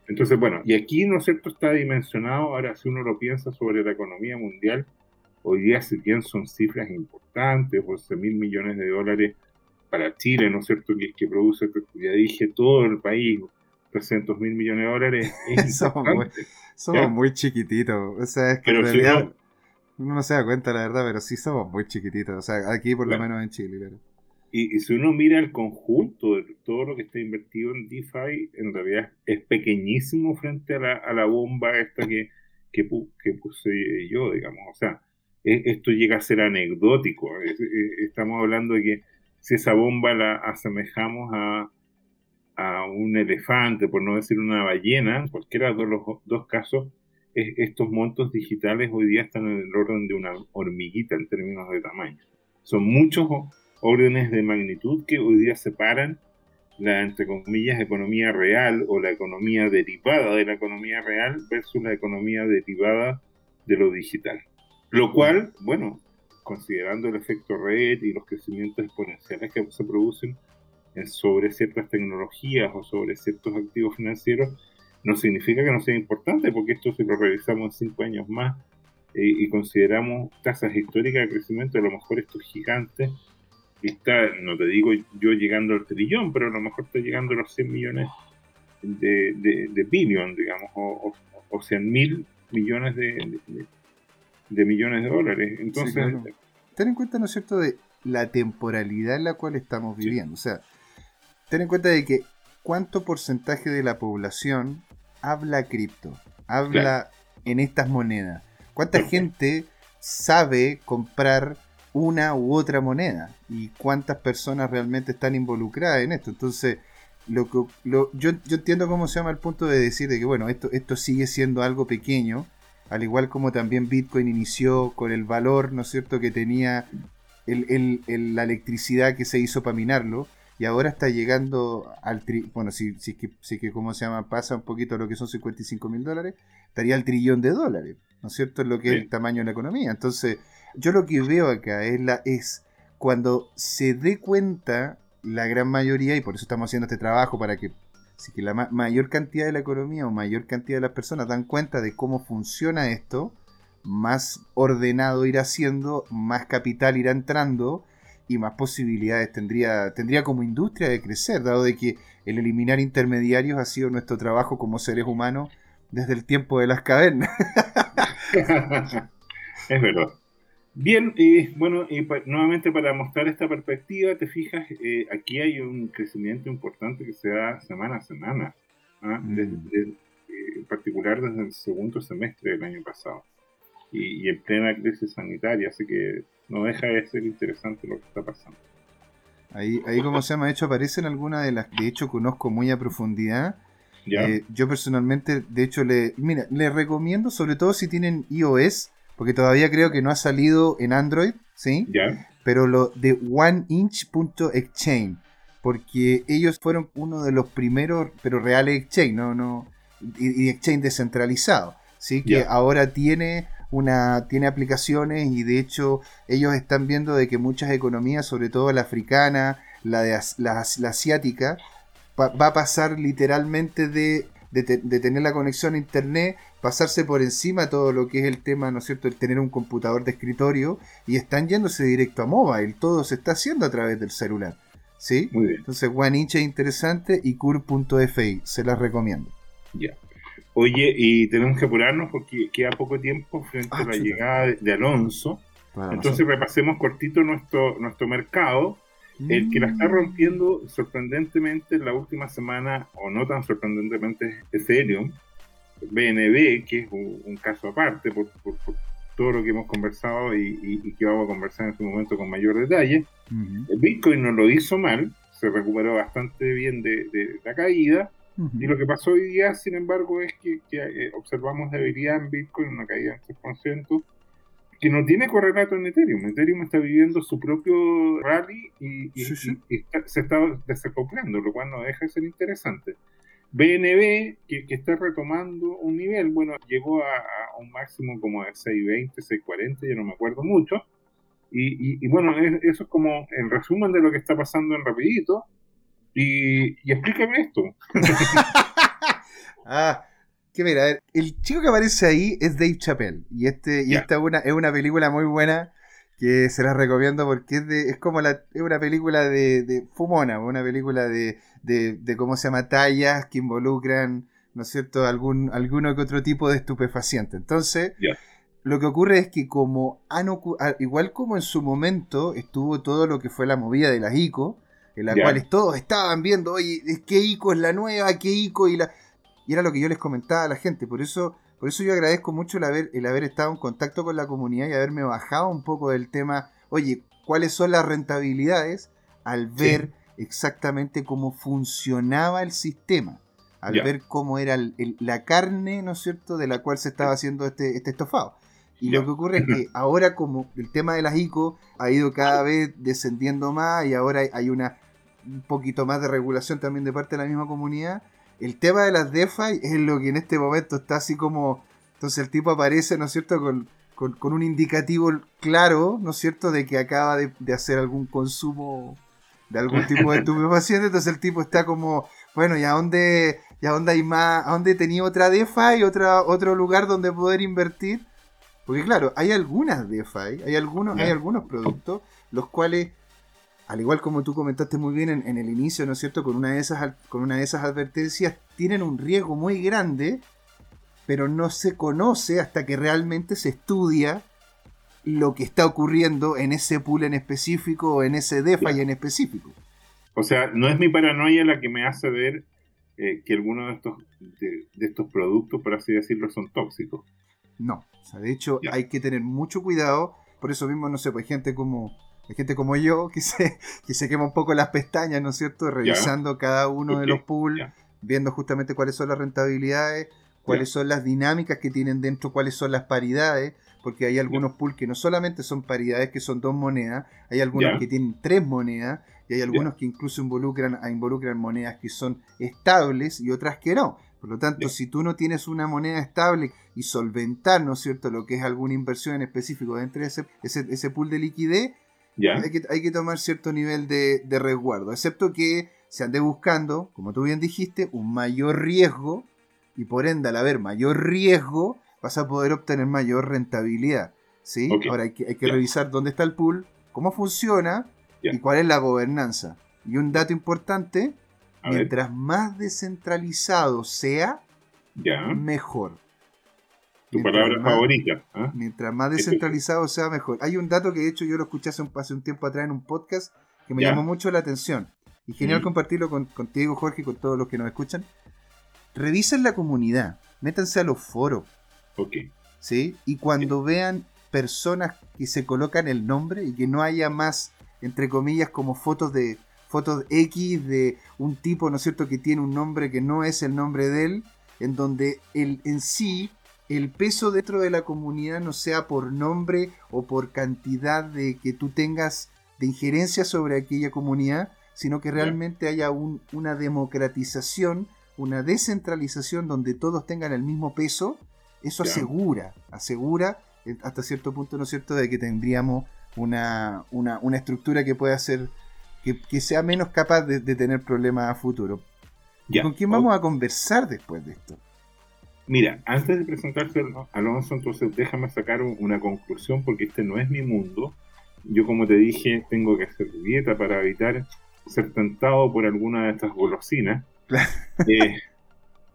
Entonces, bueno, y aquí, ¿no es cierto?, está dimensionado, ahora si uno lo piensa sobre la economía mundial, hoy día si bien son cifras importantes, 11 mil millones de dólares para Chile, ¿no es cierto?, que, que produce, ya dije, todo el país, 300 mil millones de dólares, es somos, muy, chiquititos, o sea, es que en realidad uno no se da cuenta, la verdad, pero sí somos muy chiquititos, o sea, aquí por lo menos en Chile, claro. Y, si uno mira el conjunto de todo lo que está invertido en DeFi, en realidad es pequeñísimo frente a la, a la bomba esta que, que, que, puse yo, digamos. O sea, esto llega a ser anecdótico. estamos hablando de que si esa bomba la asemejamos a, a un elefante, por no decir una ballena, en cualquiera de los dos casos, estos montos digitales hoy día están en el orden de una hormiguita en términos de tamaño. Son muchos órdenes de magnitud que hoy día separan la, entre comillas, economía real o la economía derivada de la economía real versus la economía derivada de lo digital. Lo cual, bueno, considerando el efecto red y los crecimientos exponenciales que se producen sobre ciertas tecnologías o sobre ciertos activos financieros, no significa que no sea importante, porque esto si lo revisamos en cinco años más eh, y consideramos tasas históricas de crecimiento, a lo mejor estos gigantes está, no te digo yo llegando al trillón, pero a lo mejor está llegando a los 100 millones de, de, billion, digamos, o, o, 100 mil millones de, de, millones de dólares. Entonces, ten en cuenta, ¿no es cierto?, de la temporalidad en la cual estamos viviendo. O sea, ten en cuenta de que cuánto porcentaje de la población habla cripto, habla en estas monedas. ¿Cuánta gente sabe comprar una u otra moneda y cuántas personas realmente están involucradas en esto. Entonces, lo que, yo, yo entiendo cómo se llama el punto de decir de que, bueno, esto, esto sigue siendo algo pequeño, al igual como también Bitcoin inició con el valor, ¿no es cierto?, que tenía el, el, la electricidad que se hizo para minarlo, y ahora está llegando al tri bueno, si, si, que, si que, ¿cómo se llama? Pasa un poquito a lo que son 55 mil dólares, estaría al trillón de dólares, ¿no es cierto?, lo que es el tamaño de la economía. Entonces, yo lo que veo acá es, la, es cuando se dé cuenta la gran mayoría, y por eso estamos haciendo este trabajo para que, si que la mayor cantidad de la economía o mayor cantidad de las personas dan cuenta de cómo funciona esto, más ordenado irá siendo, más capital irá entrando y más posibilidades tendría, tendría como industria de crecer, dado de que el eliminar intermediarios ha sido nuestro trabajo como seres humanos desde el tiempo de las cavernas. es verdad. Bien, y bueno, y nuevamente para mostrar esta perspectiva, te fijas, eh, aquí hay un crecimiento importante que se da semana a semana, ¿ah? mm. eh, en particular desde el segundo semestre del año pasado, y, en plena crisis sanitaria, así que no deja de ser interesante lo que está pasando. Ahí, ahí como se llama, de hecho aparecen algunas de las que de hecho conozco muy a profundidad. Eh, yo personalmente, de hecho, le, mira, les recomiendo, sobre todo si tienen iOS, porque todavía creo que no ha salido en Android, ¿sí? Ya. Pero lo de oneinch.exchange, porque ellos fueron uno de los primeros, pero reales exchange, no, no, y, exchange descentralizado, ¿sí? Que ahora tiene una, tiene aplicaciones y de hecho ellos están viendo de que muchas economías, sobre todo la africana, la de la, asiática, va a pasar literalmente de, de tener la conexión a internet pasarse por encima todo lo que es el tema, ¿no es cierto?, el tener un computador de escritorio y están yéndose directo a mobile, todo se está haciendo a través del celular. ¿Sí? Muy bien. Entonces, OneInch es interesante y cur.fi, se las recomiendo. Ya. Oye, y tenemos que apurarnos porque queda poco tiempo frente a ah, la llegada de, Alonso. Entonces, repasemos cortito nuestro, nuestro mercado. El que la está mm. rompiendo sorprendentemente en la última semana, o no tan sorprendentemente, es Ethereum BNB, que es un, caso aparte por, todo lo que hemos conversado y, que vamos a conversar en su momento con mayor detalle. El Bitcoin no lo hizo mal, se recuperó bastante bien de, la caída. Y lo que pasó hoy día, sin embargo, es que, eh, observamos debilidad en Bitcoin, una caída del 3%, que no tiene correlato en Ethereum. Ethereum está viviendo su propio rally y, se está desacoplando, lo cual no deja de ser interesante. BNB, que, está retomando un nivel, bueno, llegó a, un máximo como de 620, 640, ya no me acuerdo mucho. Y, bueno, eso es como el resumen de lo que está pasando en Rapidito. Y, explícame esto. ah, que mira, el chico que aparece ahí es Dave Chappelle. Y, este, y esta una, es una película muy buena que se la recomiendo porque es, de, es como la, es una película de, de fumona, una película de, de, cómo se llama tallas que involucran, ¿no es cierto?, algún, alguno que otro tipo de estupefaciente. Entonces, lo que ocurre es que como han igual como en su momento estuvo todo lo que fue la movida de las ICO, en la cual todos estaban viendo, oye, ¿qué ICO es la nueva? ¿Qué ICO? Y, la... y era lo que yo les comentaba a la gente, por eso por eso yo agradezco mucho el haber, el haber estado en contacto con la comunidad y haberme bajado un poco del tema, oye, ¿cuáles son las rentabilidades? Al ver exactamente cómo funcionaba el sistema, al ver cómo era la carne, ¿no es cierto?, de la cual se estaba haciendo este, este estofado. Y lo que ocurre es que ahora como el tema de las ICO ha ido cada vez descendiendo más y ahora hay una un poquito más de regulación también de parte de la misma comunidad, el tema de las DeFi es lo que en este momento está así como. Entonces el tipo aparece, ¿no es cierto?, con, un indicativo claro, ¿no es cierto?, de que acaba de, hacer algún consumo de algún tipo de estupefaciente. Entonces el tipo está como, bueno, ¿y a dónde, y a dónde hay más? ¿A dónde tenía otra DeFi? Otra, otro lugar donde poder invertir. Porque claro, hay algunas DeFi, hay algunos, hay algunos productos los cuales al igual como tú comentaste muy bien en, el inicio, ¿no es cierto? Con una, de esas, con una de esas advertencias, tienen un riesgo muy grande, pero no se conoce hasta que realmente se estudia lo que está ocurriendo en ese pool en específico o en ese DeFi en específico. O sea, no es mi paranoia la que me hace ver eh, que algunos de estos, de, estos productos, por así decirlo, son tóxicos. No, o sea, de hecho hay que tener mucho cuidado. Por eso mismo, no sé, pues gente como hay gente como yo que se, que se quema un poco las pestañas, ¿no es cierto? Revisando cada uno de los pools, viendo justamente cuáles son las rentabilidades, cuáles son las dinámicas que tienen dentro, cuáles son las paridades, porque hay algunos pools que no solamente son paridades, que son dos monedas, hay algunos que tienen tres monedas, y hay algunos que incluso involucran, involucran monedas que son estables y otras que no. Por lo tanto, si tú no tienes una moneda estable y solventar, ¿no es cierto?, lo que es alguna inversión en específico dentro de ese, ese, ese pool de liquidez, hay, que, tomar cierto nivel de, resguardo, excepto que se ande buscando, como tú bien dijiste, un mayor riesgo y por ende al haber mayor riesgo vas a poder obtener mayor rentabilidad. ¿sí? Ahora hay que, hay que revisar dónde está el pool, cómo funciona y cuál es la gobernanza. Y un dato importante, mientras más descentralizado sea, mejor. Tu palabra favorita. ¿ah? Mientras más descentralizado sea, mejor. Hay un dato que de hecho yo lo escuché hace un, un tiempo atrás en un podcast que me llamó mucho la atención. Y genial mm. compartirlo con, contigo, Jorge, y con todos los que nos escuchan. Revisen la comunidad, métanse a los foros. Ok. ¿Sí? Y cuando vean personas que se colocan el nombre y que no haya más, entre comillas, como fotos de fotos X de un tipo, ¿no es cierto?, que tiene un nombre que no es el nombre de él, en donde él en sí el peso dentro de la comunidad no sea por nombre o por cantidad de que tú tengas de injerencia sobre aquella comunidad, sino que realmente haya una democratización, una descentralización donde todos tengan el mismo peso, eso asegura, asegura eh, hasta cierto punto, ¿no es cierto?, de que tendríamos una, una, estructura que pueda ser, que, sea menos capaz de, tener problemas a futuro. ¿Con quién vamos a conversar después de esto? Mira, antes de presentarte Alonso, entonces déjame sacar una conclusión porque este no es mi mundo. Yo, como te dije, tengo que hacer dieta para evitar ser tentado por alguna de estas golosinas eh,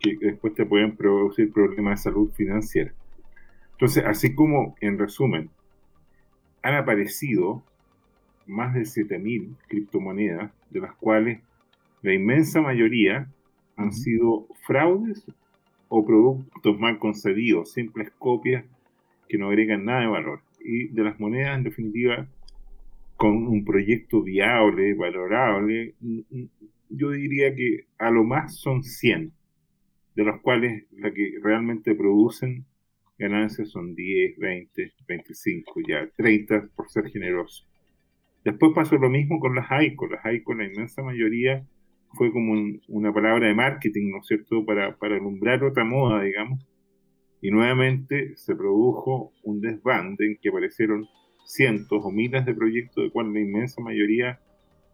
que después te pueden producir problemas de salud financiera. Entonces, así como, en resumen, han aparecido más de 7.000 criptomonedas, de las cuales la inmensa mayoría han sido fraudes o productos mal concebidos, simples copias que no agregan nada de valor. Y de las monedas, en definitiva, con un proyecto viable, valorable, yo diría que a lo más son 100, de los cuales la que realmente producen ganancias son 10, 20, 25, ya 30 por ser generoso. Después pasó lo mismo con las AICO. Las AICO, la inmensa mayoría, fue como una palabra de marketing, ¿no es cierto?, para, alumbrar otra moda, digamos. Y nuevamente se produjo un desbande en que aparecieron cientos o miles de proyectos, de cual la inmensa mayoría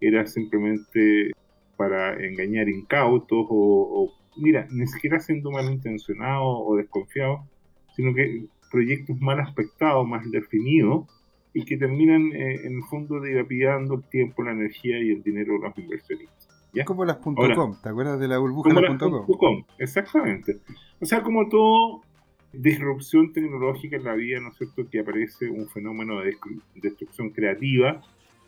era simplemente para engañar incautos o, mira, ni siquiera siendo malintencionado o desconfiado, sino que proyectos mal aspectados, mal definidos, y que terminan eh, en el fondo dilapidando el tiempo, la energía y el dinero de los inversionistas. ¿Ya? Como las .com, ¿te acuerdas de la burbuja de las .com? Exactamente. O sea, como todo disrupción tecnológica en la vida, ¿no es cierto?, que aparece un fenómeno de destrucción creativa,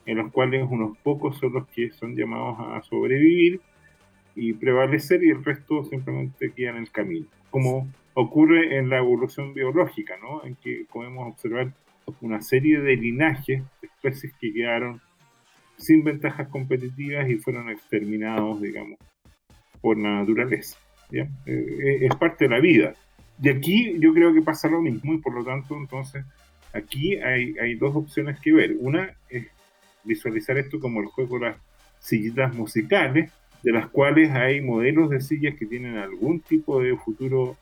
en los cuales unos pocos son los que son llamados a sobrevivir y prevalecer y el resto simplemente queda en el camino. Como ocurre en la evolución biológica, ¿no? En que podemos observar una serie de linajes de especies que quedaron sin ventajas competitivas y fueron exterminados, digamos, por la naturaleza. Eh, es parte de la vida. Y aquí yo creo que pasa lo mismo y por lo tanto entonces aquí hay, dos opciones que ver. Una es visualizar esto como el juego de las sillitas musicales, de las cuales hay modelos de sillas que tienen algún tipo de futuro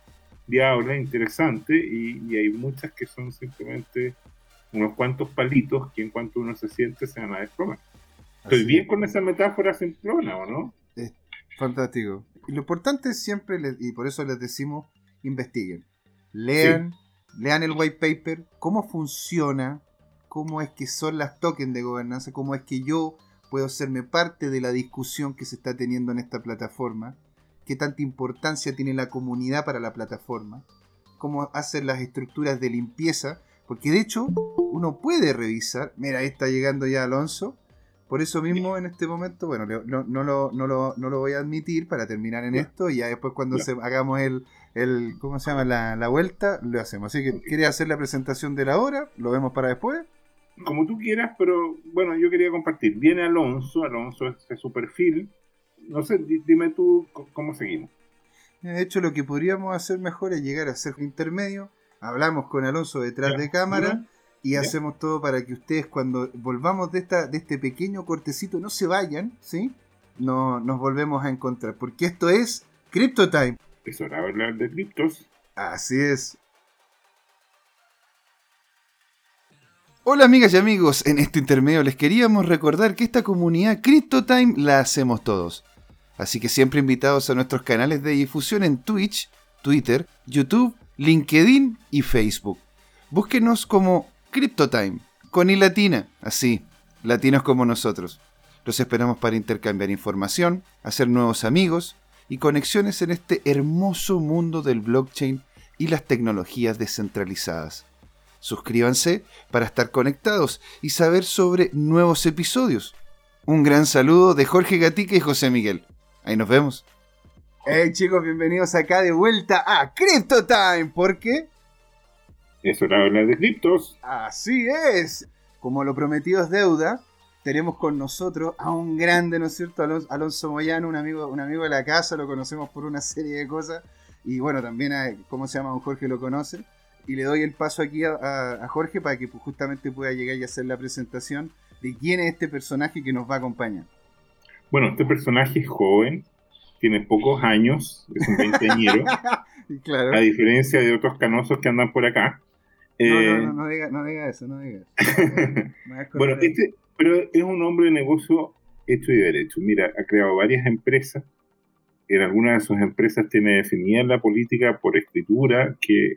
viable, interesante, y, hay muchas que son simplemente unos cuantos palitos que en cuanto uno se siente se van a desplomar. ¿Estoy bien con esa metáfora simplona o no? Es fantástico. Y lo importante es siempre, y por eso les decimos, investiguen. Lean, lean el white paper, cómo funciona, cómo es que son las tokens de gobernanza, cómo es que yo puedo hacerme parte de la discusión que se está teniendo en esta plataforma, qué tanta importancia tiene la comunidad para la plataforma, cómo hacen las estructuras de limpieza, porque de hecho uno puede revisar, mira, ahí está llegando ya Alonso, por eso mismo en este momento, bueno, no, no, lo, no, lo, no lo voy a admitir para terminar en esto y ya después cuando se, hagamos el, el, ¿cómo se llama? La, la vuelta, lo hacemos. Así que, ¿quieres hacer la presentación de la hora? ¿Lo vemos para después? como tú quieras, pero bueno, yo quería compartir. Viene Alonso, Alonso es su perfil. No sé, dime tú cómo seguimos. De hecho, lo que podríamos hacer mejor es llegar a ser intermedio. Hablamos con Alonso detrás de cámara y hacemos todo para que ustedes cuando volvamos de, esta, de este pequeño cortecito no se vayan, ¿sí? No, nos volvemos a encontrar, porque esto es Crypto Time. Es hora de hablar de criptos. Así es. Hola amigas y amigos, en este intermedio les queríamos recordar que esta comunidad CryptoTime la hacemos todos. Así que siempre invitados a nuestros canales de difusión en Twitch, Twitter, YouTube, LinkedIn y Facebook. Búsquenos como CryptoTime, con y latina, así, latinos como nosotros. Los esperamos para intercambiar información, hacer nuevos amigos y conexiones en este hermoso mundo del blockchain y las tecnologías descentralizadas. Suscríbanse para estar conectados y saber sobre nuevos episodios. Un gran saludo de Jorge Gatica y José Miguel. Ahí nos vemos. Hey chicos, bienvenidos acá de vuelta a Crypto Time, porque es hora de hablar de criptos. Así es. Como lo prometido es deuda, tenemos con nosotros a un grande, ¿no es cierto? Alonso, Moyano, un amigo, un amigo de la casa, lo conocemos por una serie de cosas. Y bueno, también, a, ¿cómo se llama? Un Jorge lo conoce y le doy el paso aquí a, Jorge para que justamente pueda llegar y hacer la presentación de quién es este personaje que nos va a acompañar. Bueno, este personaje es joven, tiene pocos años, es un veinteañero, claro. a diferencia de otros canosos que andan por acá. No, no, eh, no, no, diga, no diga eso, no diga eso. bueno, este, pero es un hombre de negocio hecho y derecho. Mira, ha creado varias empresas. En algunas de sus empresas tiene definida la política por escritura que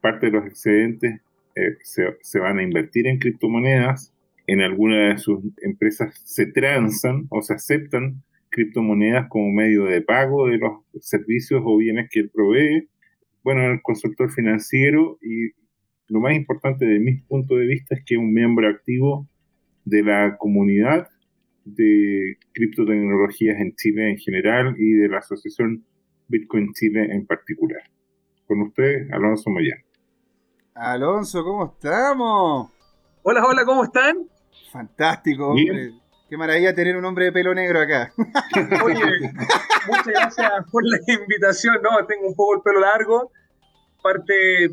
parte de los excedentes eh, se, van a invertir en criptomonedas. En algunas de sus empresas se transan o se aceptan criptomonedas como medio de pago de los servicios o bienes que él provee. Bueno, el consultor financiero y lo más importante de mi punto de vista es que es un miembro activo de la comunidad de criptotecnologías en Chile en general y de la asociación Bitcoin Chile en particular. Con usted, Alonso Moyano. Alonso, ¿cómo estamos? Hola, hola, ¿cómo están? Fantástico, hombre. Qué maravilla tener un hombre de pelo negro acá. Oye, muchas gracias por la invitación. No, tengo un poco el pelo largo. Parte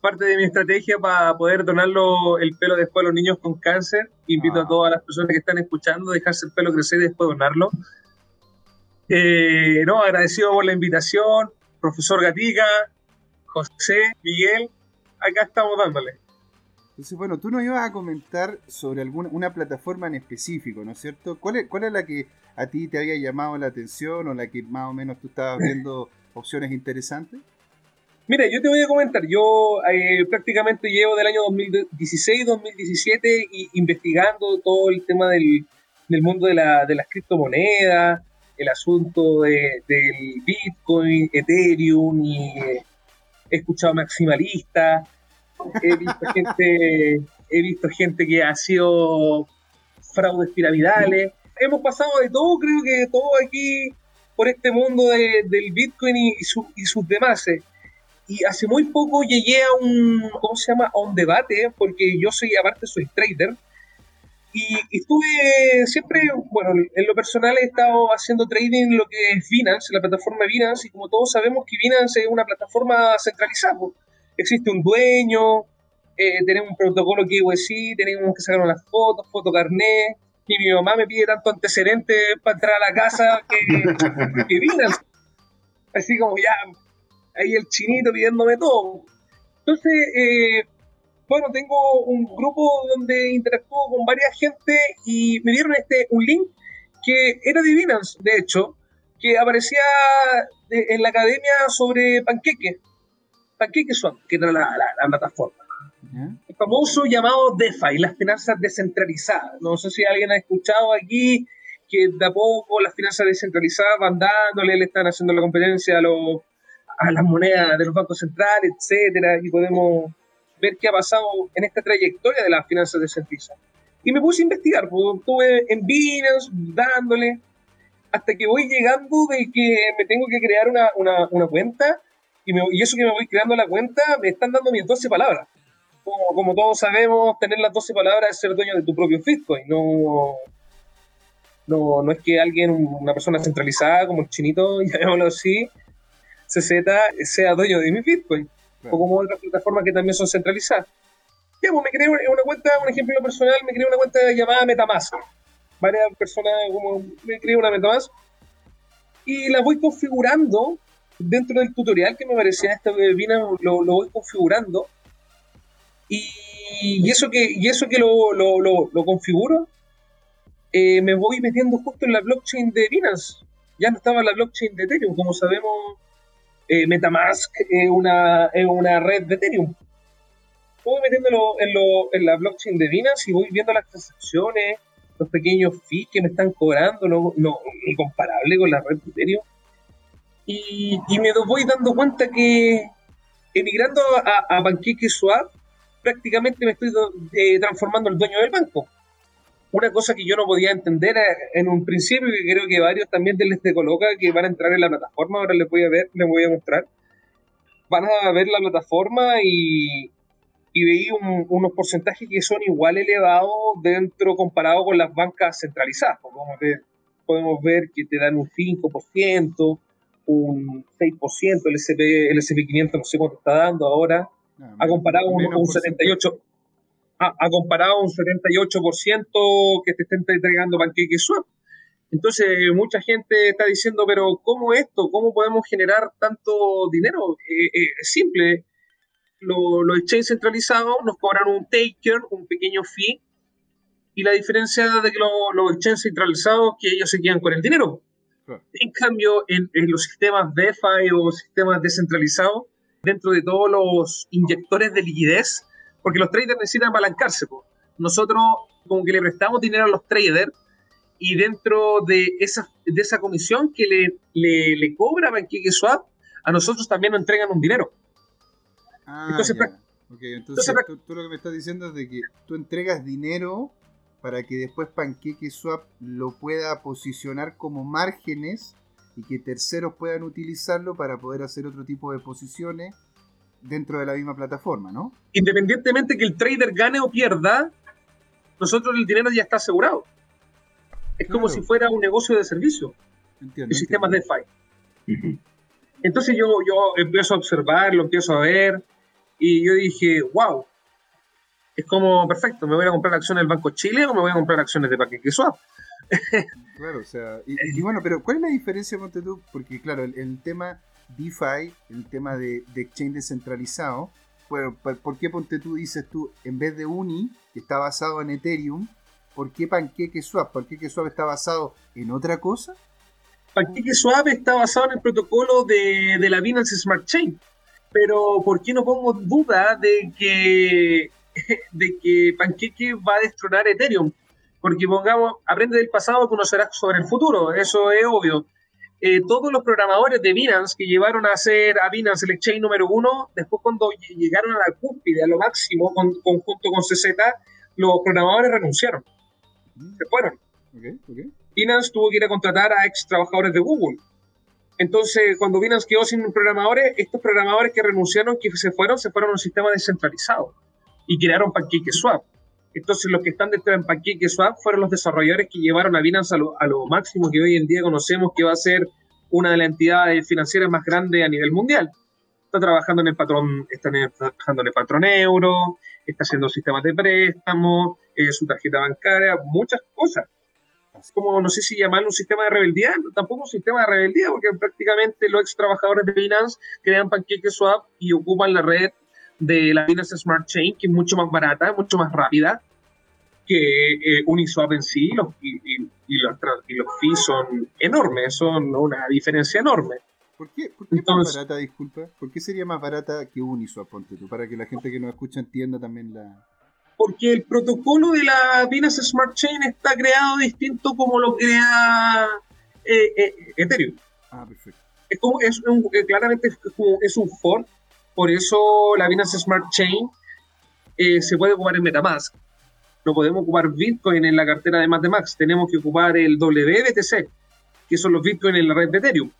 parte de mi estrategia para poder donarlo el pelo después a los niños con cáncer. Invito a ah. todas las personas que están escuchando a dejarse el pelo crecer y después donarlo. Eh, no, agradecido por la invitación, profesor Gatica, José, Miguel, acá estamos dándole. Entonces, bueno, tú nos ibas a comentar sobre alguna una plataforma en específico, ¿no es cierto? ¿Cuál es, ¿Cuál es la que a ti te había llamado la atención o la que más o menos tú estabas viendo opciones interesantes? Mira, yo te voy a comentar, yo eh, prácticamente llevo del año 2016-2017 investigando todo el tema del, mundo de, la, de las criptomonedas, el asunto del Bitcoin, Ethereum, y eh, he escuchado maximalistas, he visto gente, he visto gente que ha sido fraudes piramidales, hemos pasado de todo, creo que todo aquí por este mundo del Bitcoin y, y sus demás. Y hace muy poco llegué a un, ¿cómo se llama? A un debate, porque yo soy, aparte soy trader, y, estuve siempre, bueno, en lo personal he estado haciendo trading en lo que es Binance, la plataforma Binance, y como todos sabemos que Binance es una plataforma centralizada. Existe un dueño, eh, tenemos un protocolo KYC, tenemos que sacar unas fotos, foto carnet, y mi mamá me pide tanto antecedente para entrar a la casa que, que Binance. Así como ya, ahí el chinito pidiéndome todo. Entonces, eh, bueno, tengo un grupo donde interactúo con varias gente y me dieron este un link que era de Binance, de hecho, que aparecía en la academia sobre Panqueque, Panqueque Swap, que era la, plataforma. El famoso llamado DeFi, las finanzas descentralizadas. No sé si alguien ha escuchado aquí que de a poco las finanzas descentralizadas van dándole, le están haciendo la competencia a los a las monedas de los bancos centrales, etcétera, y podemos ver qué ha pasado en esta trayectoria de las finanzas descentralizadas. Y me puse a investigar, porque estuve en Binance dándole, hasta que voy llegando de que me tengo que crear una, una, una cuenta, y, me, y, eso que me voy creando la cuenta, me están dando mis 12 palabras. Como, como todos sabemos, tener las 12 palabras es ser dueño de tu propio Bitcoin, no, no, no es que alguien, una persona centralizada como el chinito, llamémoslo así, CZ sea dueño de mi Bitcoin, o como otras plataformas que también son centralizadas. Ya, pues me creé una cuenta, un ejemplo personal, me creé una cuenta llamada Metamask. Varias personas como me creé una Metamask y la voy configurando dentro del tutorial que me parecía esta webina, lo, lo voy configurando y, eso que, y eso que lo, lo, lo configuro, eh, me voy metiendo justo en la blockchain de Binance. Ya no estaba en la blockchain de Ethereum, como sabemos, eh, Metamask es una, una red de Ethereum. Voy metiéndolo en, lo, en la blockchain de Binance y voy viendo las transacciones, los pequeños fees que me están cobrando, no, no incomparable con la red de Ethereum. Y, y me voy dando cuenta que emigrando a, a Swap, prácticamente me estoy eh, transformando el dueño del banco una cosa que yo no podía entender en un principio y que creo que varios también les te coloca que van a entrar en la plataforma, ahora les voy a ver, les voy a mostrar. Van a ver la plataforma y, y veí unos porcentajes que son igual elevados dentro comparado con las bancas centralizadas. Podemos ver, podemos ver que te dan un 5%, un 6%, el SP, el SP500 no sé cuánto está dando ahora, ah, ha comparado un, un 78% ha, comparado un 78% que te está entregando Pancake Swap. Entonces, mucha gente está diciendo, pero ¿cómo esto? ¿Cómo podemos generar tanto dinero? Eh, eh, es simple. los exchanges centralizados nos cobran un taker, un pequeño fee, y la diferencia de que los exchanges centralizados que ellos se quedan con el dinero. En cambio, en, en, los sistemas DeFi o sistemas descentralizados, dentro de todos los inyectores de liquidez, porque los traders necesitan apalancarse. Nosotros como que le prestamos dinero a los traders y dentro de esa, de esa comisión que le, le, le cobra Swap, a nosotros también nos entregan un dinero. Ah, entonces, entonces, tú, lo que me estás diciendo es de que tú entregas dinero para que después Swap lo pueda posicionar como márgenes y que terceros puedan utilizarlo para poder hacer otro tipo de posiciones dentro de la misma plataforma, ¿no? Independientemente que el trader gane o pierda, nosotros el dinero ya está asegurado. Es como si fuera un negocio de servicio. Entiendo, el sistema DeFi. Entonces yo, yo empiezo a observar, lo empiezo a ver, Y yo dije, wow, es como, perfecto, me voy a comprar acciones del Banco Chile o me voy a comprar acciones de Paquete Swap. claro, o sea, y, bueno, pero ¿cuál es la diferencia, ponte tú? Porque claro, el, tema DeFi, el tema de, exchange descentralizado, bueno, ¿por qué ponte tú dices tú, en vez de Uni, que está basado en Ethereum, ¿por qué PancakeSwap? ¿PancakeSwap está basado en otra cosa? PancakeSwap está basado en el protocolo de, la Binance Smart Chain. Pero ¿por qué no pongo duda de que, de que Pancake va a destronar Ethereum? Porque pongamos, aprende del pasado, conocerás sobre el futuro, eso es obvio. Eh, todos los programadores de Binance que llevaron a hacer a Binance el exchange número uno, después cuando llegaron a la cúspide, a lo máximo, con, junto con CZ, los programadores renunciaron. Se fueron. Binance tuvo que ir a contratar a ex trabajadores de Google. Entonces, cuando Binance quedó sin programadores, estos programadores que renunciaron, que se fueron, se fueron a un sistema descentralizado y crearon PancakeSwap. Entonces, los que están detrás de PancakeSwap fueron los desarrolladores que llevaron a Binance a lo, máximo que hoy en día conocemos que va a ser una de las entidades financieras más grandes a nivel mundial. Está trabajando en el patrón, está trabajando en el patrón euro, está haciendo sistemas de préstamo, eh, su tarjeta bancaria, muchas cosas como, no sé si llamarlo un sistema de rebeldía, tampoco un sistema de rebeldía, porque prácticamente los ex trabajadores de Binance crean PancakeSwap y ocupan la red de la Binance Smart Chain, que es mucho más barata, mucho más rápida que eh, Uniswap en sí, y, los, fees son enormes, son una diferencia enorme. ¿Por qué, por qué más barata, disculpa? ¿Por qué sería más barata que Uniswap, ponte tú? Para que la gente que nos escucha entienda también la, porque el protocolo de la Binance Smart Chain está creado distinto como lo crea eh, eh, Ethereum. Ah, perfecto. Es como, es un, eh, claramente es, es un fork, por eso la Binance Smart Chain se puede ocupar en Metamask. No podemos ocupar Bitcoin en la cartera de Metamask, tenemos que ocupar el WBTC, que son los Bitcoin en la red de Ethereum.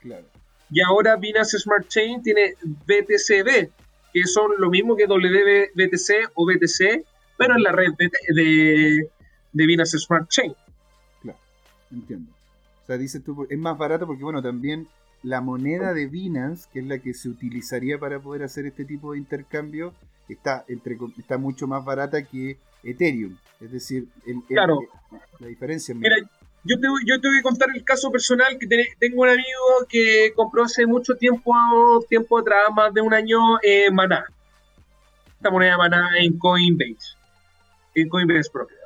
Claro. Y ahora Binance Smart Chain tiene BTCB, que son lo mismo que WBTC o BTC, pero en la red de, de, de Binance Smart Chain. Claro, entiendo. O sea, dices tú, es más barato porque, bueno, también la moneda de Binance, que es la que se utilizaría para poder hacer este tipo de intercambio, está, entre, está mucho más barata que Ethereum. Es decir, claro. la diferencia es Mira, yo te, yo te voy a contar el caso personal que tengo un amigo que compró hace mucho tiempo, tiempo atrás, más de un año, eh, Maná. Esta moneda Maná en Coinbase. En Coinbase Broker.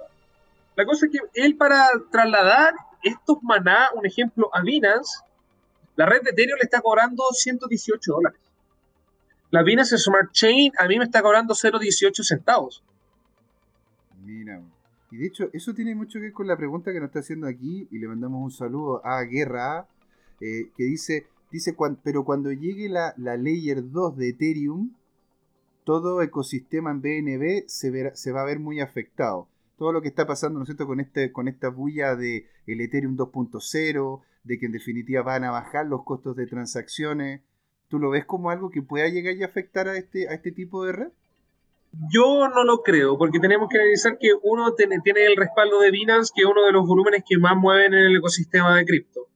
La cosa es que él para trasladar estos Maná, un ejemplo, a Binance, la red de Ethereum le está cobrando 118 dólares. La Binance Smart Chain a mí me está cobrando 0,18 centavos. Mira, y de hecho, eso tiene mucho que ver con la pregunta que nos está haciendo aquí, y le mandamos un saludo a Guerra, eh, que dice, dice pero cuando llegue la, la Layer 2 de Ethereum, todo ecosistema en BNB se, se va a ver muy afectado. Todo lo que está pasando, ¿no es cierto?, con, este, con esta bulla de Ethereum 2.0, de que en definitiva van a bajar los costos de transacciones. ¿Tú lo ves como algo que pueda llegar y afectar a este, a este tipo de red? Yo no lo creo, porque tenemos que analizar que uno tiene, el respaldo de Binance, que es uno de los volúmenes que más mueven en el ecosistema de cripto.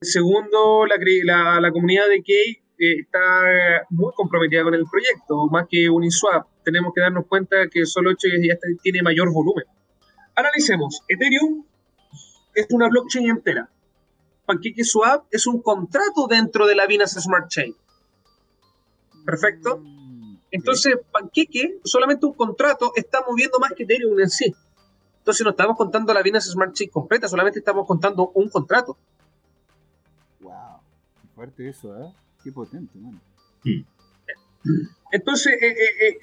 Segundo, la, la, comunidad de Key eh, está muy comprometida con el proyecto, más que Uniswap. Tenemos que darnos cuenta que solo 8 ya tiene mayor volumen. Analicemos. Ethereum es una blockchain entera. PancakeSwap es un contrato dentro de la Binance Smart Chain. Perfecto. Mm. Entonces, Panqueque, solamente un contrato, está moviendo más que Ethereum en sí. Entonces, no estamos contando la Binance Smart Chain completa, solamente estamos contando un contrato. Wow, qué fuerte eso, ¿eh? Qué potente, man. Entonces, eh, eh, eh,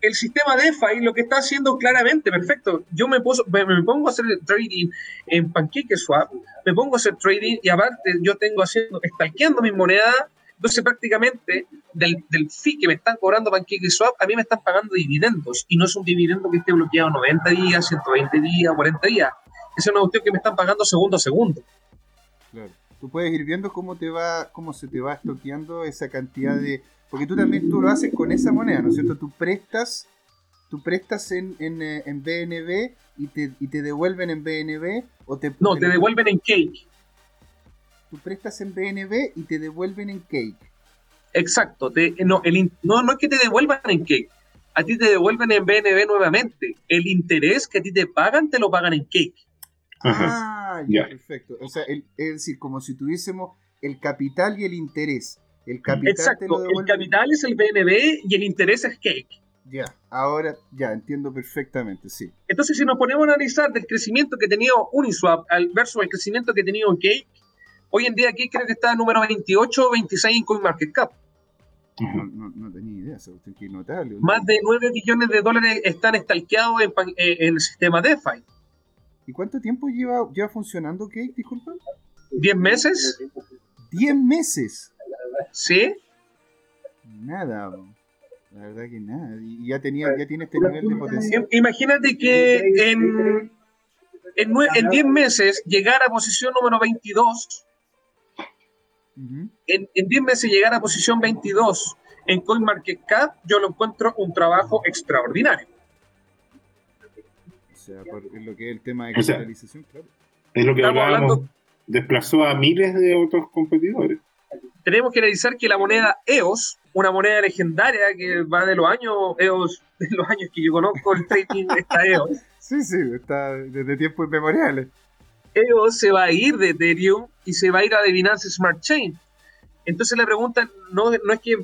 el sistema DeFi lo que está haciendo claramente, perfecto. Yo me, me, pongo a hacer trading en PancakeSwap, me pongo a hacer trading y aparte yo tengo haciendo, stalkeando mis monedas entonces, prácticamente, del, del fee que me están cobrando PancakeSwap, a mí me están pagando dividendos. Y no es un dividendo que esté bloqueado 90 días, 120 días, 40 días. Es una cuestión que me están pagando segundo a segundo. Claro. Tú puedes ir viendo cómo te va, cómo se te va estoqueando esa cantidad de. Porque tú también tú lo haces con esa moneda, ¿no es cierto? Tú prestas, tú prestas en, en, eh, en BNB y te, y te devuelven en BNB o te. No, te devuelven en Cake tú prestas en BNB y te devuelven en Cake. Exacto. no, el, no, no es que te devuelvan en Cake. A ti te devuelven en BNB nuevamente. El interés que a ti te pagan, te lo pagan en Cake. Ah, ya, perfecto. O sea, es decir, como si tuviésemos el capital y el interés. El capital Exacto, el capital es el BNB y el interés es Cake. Ya, ahora ya entiendo perfectamente, sí. Entonces, si nos ponemos a analizar del crecimiento que ha tenido Uniswap versus el crecimiento que ha tenido Cake, hoy en día Cake creo que está número 28 o 26 en CoinMarketCap. No, no, tenía idea, eso que notable. Más de 9 billones de dólares están estalqueados en, eh, en, el sistema DeFi. ¿Y cuánto tiempo lleva, lleva funcionando Cake, disculpa? 10 meses. ¿10 meses? ¿Sí? Nada, la verdad que nada. Y ya, tenía, ya tiene este nivel de potencial. Imagínate que en, en, 10 meses llegar a posición número 22. En, en 10 meses llegar a posición 22 en CoinMarketCap, yo lo encuentro un trabajo extraordinario. O sea, por lo que es el tema de capitalización, claro. Es lo que hablábamos, desplazó a miles de otros competidores tenemos que analizar que la moneda EOS, una moneda legendaria que va de los años EOS, de los años que yo conozco el trading, está EOS. Sí, sí, está desde tiempos inmemoriales. EOS se va a ir de Ethereum y se va a ir a Binance Smart Chain. Entonces la pregunta no, no es que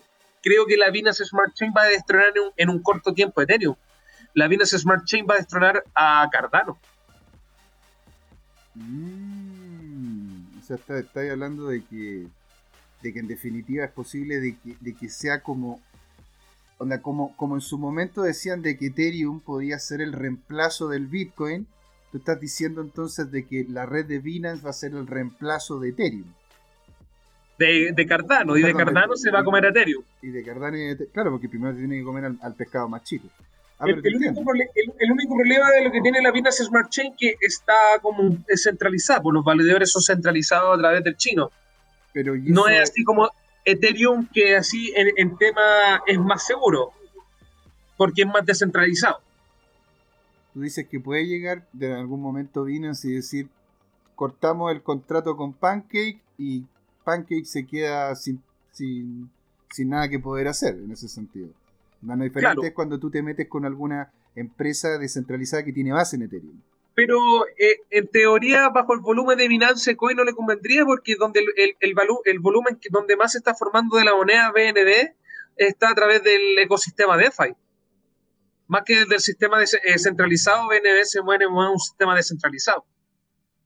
creo que la Binance Smart Chain va a destronar en un, corto tiempo Ethereum. La Binance Smart Chain va a destronar a Cardano. Mm, o sea, está, hablando de que de que en definitiva es posible de que, sea como, onda, como, como en su momento decían de que Ethereum podía ser el reemplazo del Bitcoin, tú estás diciendo entonces de que la red de Binance va a ser el reemplazo de Ethereum. De, Cardano, y de Cardano se va a comer a Ethereum. Y de Cardano y de Claro, porque primero tiene que comer al, pescado más chico. Ah, el, único problema de lo que tiene la Binance Smart Chain que está como descentralizado, pues los validadores son centralizados a través del chino. No es así como Ethereum, que así en, tema es más seguro, porque es más descentralizado. Tú dices que puede llegar de algún momento Binance y decir, cortamos el contrato con Pancake y Pancake se queda sin, sin, nada que poder hacer en ese sentido. La diferente es cuando tú te metes con alguna empresa descentralizada que tiene base en Ethereum pero eh, en teoría bajo el volumen de Binance Coin no le convendría porque donde el, el, el, volumen donde más se está formando de la moneda BNB está a través del ecosistema DeFi. Más que del sistema descentralizado, eh, BNB se mueve en un sistema descentralizado.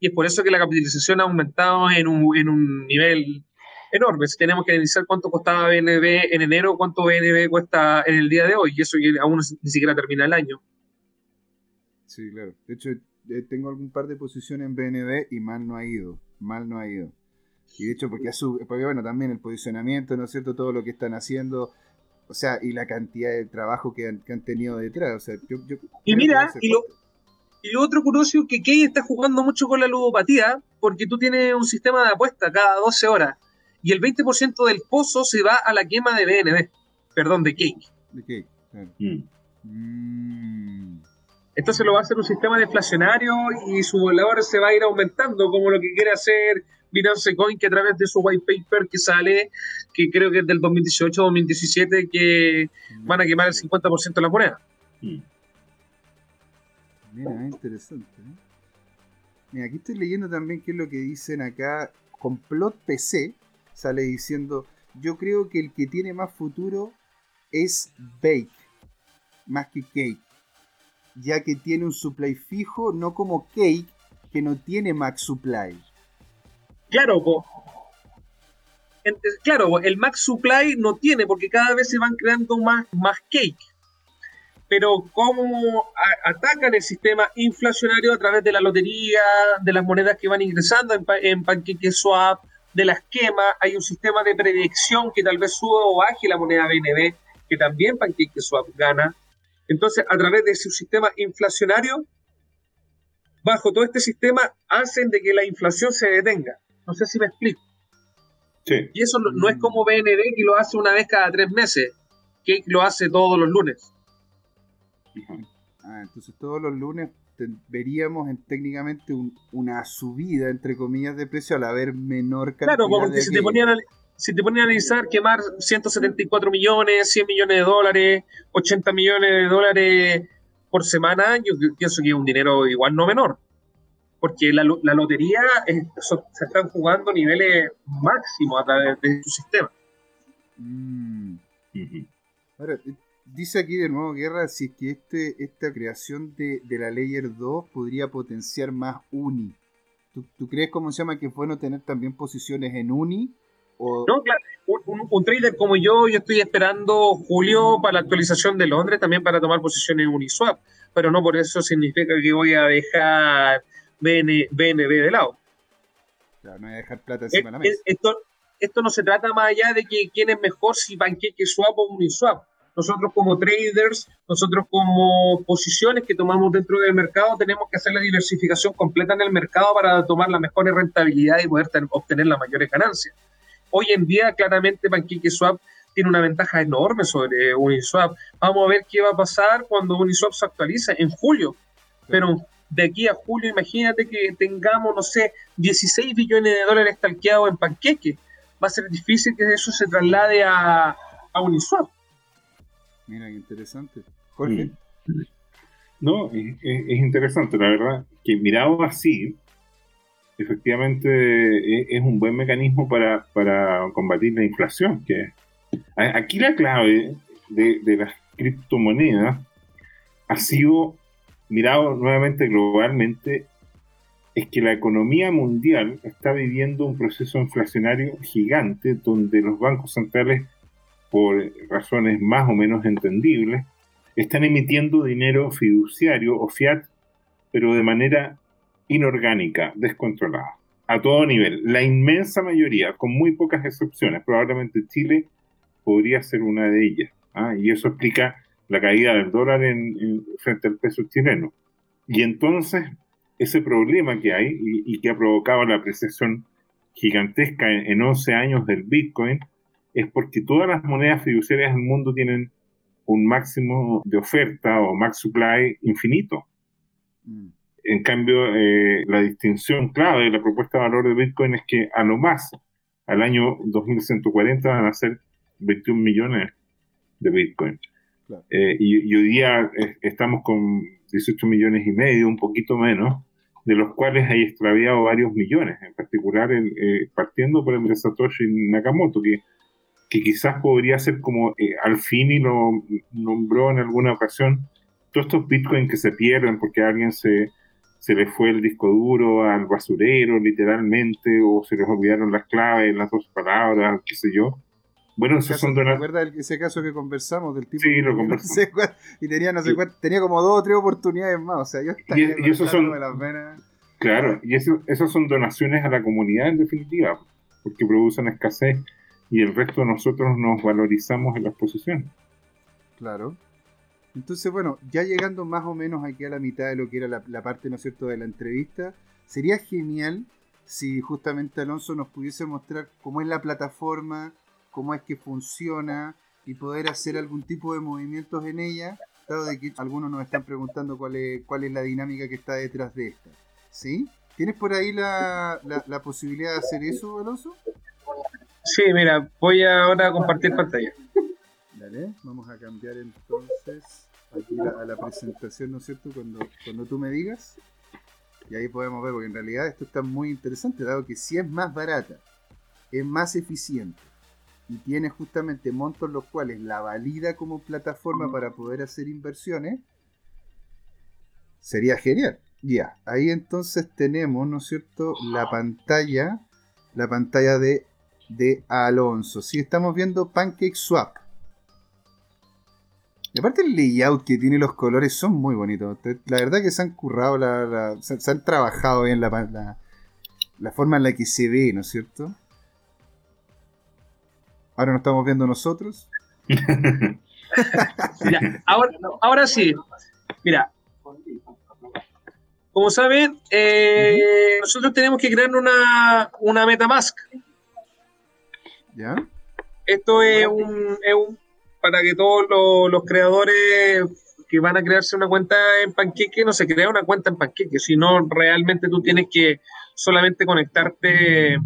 Y es por eso que la capitalización ha aumentado en un, en un nivel enorme. Si tenemos que analizar cuánto costaba BNB en enero, cuánto BNB cuesta en el día de hoy, y eso aún ni siquiera termina el año. Sí, claro. De hecho, eh, tengo algún par de posiciones en BNB y mal no ha ido, mal no ha ido. Y de hecho, porque, porque bueno, también el posicionamiento, ¿no es cierto? Todo lo que están haciendo, o sea, y la cantidad de trabajo que han, tenido detrás. O sea, y mira, y lo, y lo, otro curioso que Key está jugando mucho con la ludopatía, porque tú tienes un sistema de apuesta cada 12 horas, y el 20% del pozo se va a la quema de BNB, perdón, de Cake. De Cake, claro. Mm. Mm. Entonces lo va a hacer un sistema deflacionario y su valor se va a ir aumentando, como lo que quiere hacer Binance Coin, que a través de su white paper que sale, que creo que es del 2018-2017, que van a quemar el 50% de la moneda. Mm. Mira, interesante. ¿eh? Mira, aquí estoy leyendo también qué es lo que dicen acá. Complot PC sale diciendo, yo creo que el que tiene más futuro es Bake, más que Cake ya que tiene un supply fijo, no como Cake, que no tiene max supply. Claro, claro, el max supply no tiene, porque cada vez se van creando más, más cake. Pero cómo atacan el sistema inflacionario a través de la lotería, de las monedas que van ingresando en, en PancakeSwap, de la esquema, hay un sistema de predicción que tal vez suba o baje la moneda BNB, que también PancakeSwap gana. Entonces, a través de su sistema inflacionario, bajo todo este sistema, hacen de que la inflación se detenga. No sé si me explico. Sí. Y eso no, es como BNB que lo hace una vez cada tres meses, que lo hace todos los lunes. Ah, entonces todos los lunes veríamos en, técnicamente una subida, entre comillas, de precio al haber menor cantidad Claro, porque si, te ponían a, si te pones a analizar, quemar 174 millones, 100 millones de dólares, 80 millones de dólares por semana, yo pienso que es un dinero igual no menor. Porque la, la lotería se están jugando niveles máximos a través de su sistema. Mm. Ahora, dice aquí de nuevo Guerra si es que este, esta creación de, de la Layer 2 podría potenciar más Uni. ¿Tú, ¿Tú, crees, cómo se llama, que es bueno tener también posiciones en Uni no, claro. Un, trader como yo, yo estoy esperando julio para la actualización de Londres, también para tomar posiciones en Uniswap, pero no por eso significa que voy a dejar BNB de lado. Claro, no voy a dejar plata encima de la mesa. Esto, esto no se trata más allá de que quién es mejor, si Swap o Uniswap. Nosotros como traders, nosotros como posiciones que tomamos dentro del mercado, tenemos que hacer la diversificación completa en el mercado para tomar la mejor rentabilidad y poder obtener las mayores ganancias. Hoy en día, claramente, PancakeSwap tiene una ventaja enorme sobre Uniswap. Vamos a ver qué va a pasar cuando Uniswap se actualiza en julio. Pero de aquí a julio, imagínate que tengamos, no sé, 16 billones de dólares talqueados en panqueque. Va a ser difícil que eso se traslade a, Uniswap. Mira, qué interesante. Jorge. Mm. No, es, es, interesante, la verdad, que mirado así, efectivamente es un buen mecanismo para, combatir la inflación. Que aquí la clave de, las criptomonedas ha sido, mirado nuevamente globalmente, es que la economía mundial está viviendo un proceso inflacionario gigante donde los bancos centrales, por razones más o menos entendibles, están emitiendo dinero fiduciario o fiat, pero de manera inorgánica, descontrolada, a todo nivel. La inmensa mayoría, con muy pocas excepciones, probablemente Chile podría ser una de ellas. ¿ah? Y eso explica la caída del dólar en, frente al peso chileno. Y entonces, ese problema que hay y, que ha provocado la apreciación gigantesca en, en 11 años del Bitcoin es porque todas las monedas fiduciarias del mundo tienen un máximo de oferta o max supply infinito. Mm. En cambio, eh, la distinción clave de la propuesta de valor de Bitcoin es que a lo más, al año 2140 van a ser 21 millones de Bitcoin. Eh, y, hoy día eh, estamos con 18 millones y medio, un poquito menos, de los cuales hay extraviado varios millones, en particular partiendo por el de Satoshi Nakamoto, que, que quizás podría ser como al fin y lo nombró en alguna ocasión, todos estos bitcoins que se pierden porque alguien se, se les fue el disco duro al basurero, literalmente, o se les olvidaron las claves, las dos palabras, qué sé yo. Bueno, esos son donaciones. ¿Te ese caso que conversamos del tipo? Sí, lo conversamos. y tenía, no sé tenía como dos o tres oportunidades más. O sea, yo y, y esos son, Claro, y eso, esas son donaciones a la comunidad en definitiva, porque producen escasez y el resto de nosotros nos valorizamos en las posiciones. Claro. Entonces, bueno, ya llegando más o menos aquí a la mitad de lo que era la, parte, ¿no es cierto?, de la entrevista, sería genial si justamente Alonso nos pudiese mostrar cómo es la plataforma, cómo es que funciona y poder hacer algún tipo de movimientos en ella, dado de que algunos nos están preguntando cuál es, cuál es la dinámica que está detrás de esta. ¿Sí? ¿Tienes por ahí la, la posibilidad de hacer eso, Alonso? Sí, mira, voy ahora a compartir pantalla. Dale, vamos a cambiar entonces aquí a la presentación, ¿no es cierto? Cuando, cuando tú me digas. Y ahí podemos ver, porque en realidad esto está muy interesante, dado que si es más barata, es más eficiente y tiene justamente montos los cuales la valida como plataforma para poder hacer inversiones, sería genial. Ya, ahí entonces tenemos, ¿no es cierto?, la pantalla, la pantalla de, de Alonso. Si estamos viendo Pancake Swap. Y aparte el layout que tiene los colores son muy bonitos. La verdad que se han currado, la, se, han trabajado bien la, la, forma en la que se ve, ¿no es cierto? Ahora nos estamos viendo nosotros. ahora, ahora sí. Mira, como saben, eh, nosotros tenemos que crear una, una MetaMask. ¿Ya? Esto es un, es un para que todos los, creadores que van a crearse una cuenta en Panqueque no se crea una cuenta en Panqueque, sino realmente tú tienes que solamente conectarte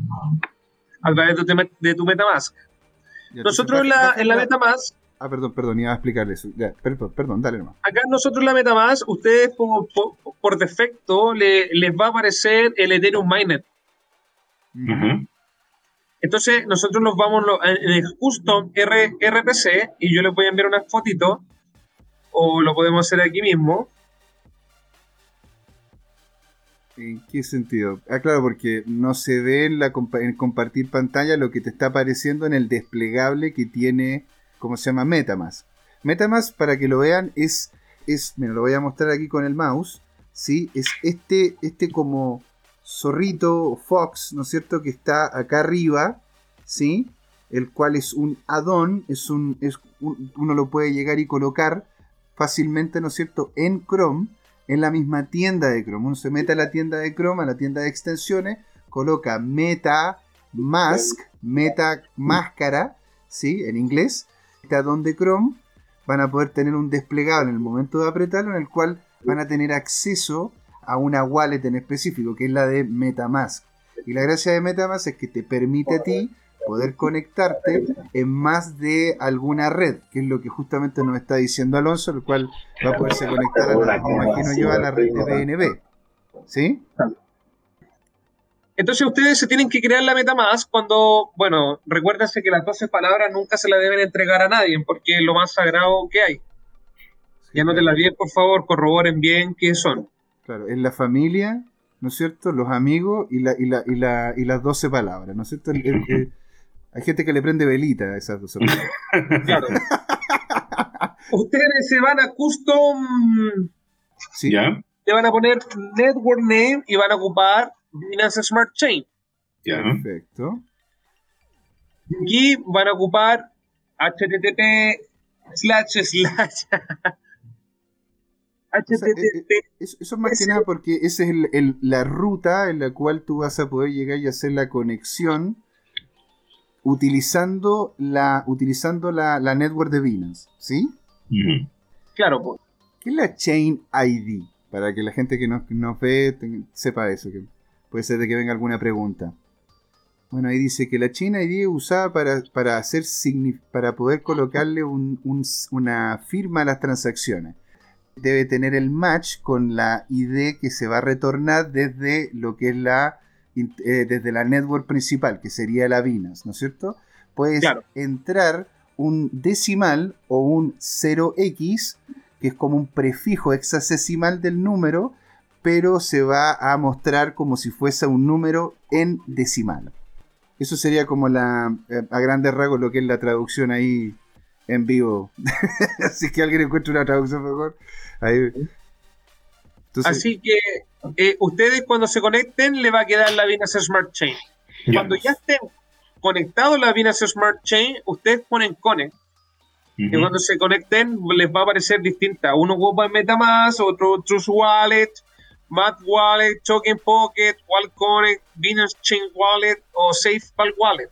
a través de tu, Metamask. nosotros en la, en la Metamask Ah, perdón, perdón, iba a explicarle eso. Ya, perdón, perdón, dale nomás. Acá nosotros en la Metamask, ustedes por, por, defecto les va a aparecer el Ethereum Miner. Entonces, nosotros nos vamos en el custom RPC y yo les voy a enviar una fotito o lo podemos hacer aquí mismo. ¿En qué sentido? Ah, claro, porque no se ve en, la compartir pantalla lo que te está apareciendo en el desplegable que tiene, ¿cómo se llama? Metamask. Metamask, para que lo vean, es, es, mira, lo voy a mostrar aquí con el mouse, ¿sí? Es este, este como zorrito fox, ¿no es cierto? Que está acá arriba, ¿sí? El cual es un add-on, es un, es uno lo puede llegar y colocar fácilmente, ¿no es cierto?, en Chrome, en la misma tienda de Chrome. Uno se mete a la tienda de Chrome, a la tienda de extensiones, coloca Meta Mask, Meta Máscara, ¿sí? En inglés, está donde Chrome, van a poder tener un desplegable en el momento de apretarlo, en el cual van a tener acceso a una wallet en específico, que es la de MetaMask. Y la gracia de MetaMask es que te permite a ti poder conectarte en más de alguna red, que es lo que justamente nos está diciendo Alonso, el cual va a poderse conectar a la, imagino yo, a la red de BNB. ¿Sí? Entonces ustedes se tienen que crear la MetaMask cuando, bueno, recuérdense que las 12 palabras nunca se las deben entregar a nadie, porque es lo más sagrado que hay. Ya no te las bien, por favor, corroboren bien qué son. Claro, en la familia, ¿no es cierto? Los amigos y, la, y, la, y, la, y las 12 palabras, ¿no es cierto? Hay gente que le prende velita a esas dos Claro. Ustedes se van a custom. ¿Sí? ¿Ya? Le van a poner network name y van a ocupar Binance Smart Chain. Ya. Perfecto. Aquí van a ocupar HTTP slash slash. HTTP. Eh, eh, eso, es más que nada porque esa es la ruta en la cual tú vas a poder llegar y hacer la conexión utilizando la, utilizando la, network de Binance, ¿sí? Claro. Pues. ¿Qué es la Chain ID? Para que la gente que nos, ve sepa eso, que puede ser de que venga alguna pregunta. Bueno, ahí dice que la Chain ID es usada para, para, hacer para poder colocarle una firma a las transacciones. Debe tener el match con la ID que se va a retornar desde lo que es la eh, desde la network principal, que sería la Binance, ¿no es cierto? Puedes entrar un decimal o un 0x, que es como un prefijo hexadecimal del número, pero se va a mostrar como si fuese un número en decimal. Eso sería como la, eh, a grandes rasgos lo que es la traducción ahí en vivo. Así que alguien encuentra una traducción mejor. Ahí. Así que eh, ustedes cuando se conecten le va a quedar la Binance Smart Chain. Cuando ya estén conectados a la Binance Smart Chain, ustedes ponen Connect. Y cuando se conecten les va a aparecer distinta. Uno ocupa Metamask, otro Trust Wallet, Mat Wallet, Token Pocket, Wallet Connect, Binance Chain Wallet o SafePal Wallet.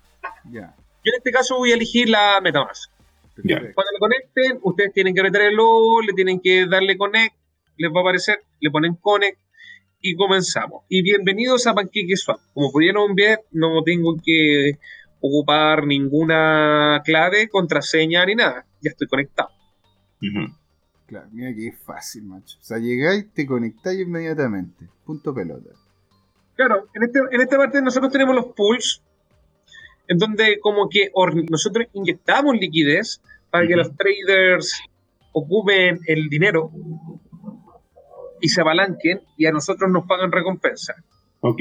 Yo en este caso voy a elegir la Metamask. Cuando lo conecten, ustedes tienen que meter el logo, le tienen que darle Connect, les va a aparecer, le ponen Connect, y comenzamos. Y bienvenidos a PancakeSwap. Como pudieron ver, no tengo que ocupar ninguna clave, contraseña ni nada. Ya estoy conectado. Claro, mira que es fácil, macho. O sea, llegáis, te conectáis inmediatamente. Punto pelota. Claro, en, este, en esta parte nosotros tenemos los pools, en donde como que nosotros inyectamos liquidez para que los traders ocupen el dinero y se abalanquen y a nosotros nos pagan recompensa. Ok.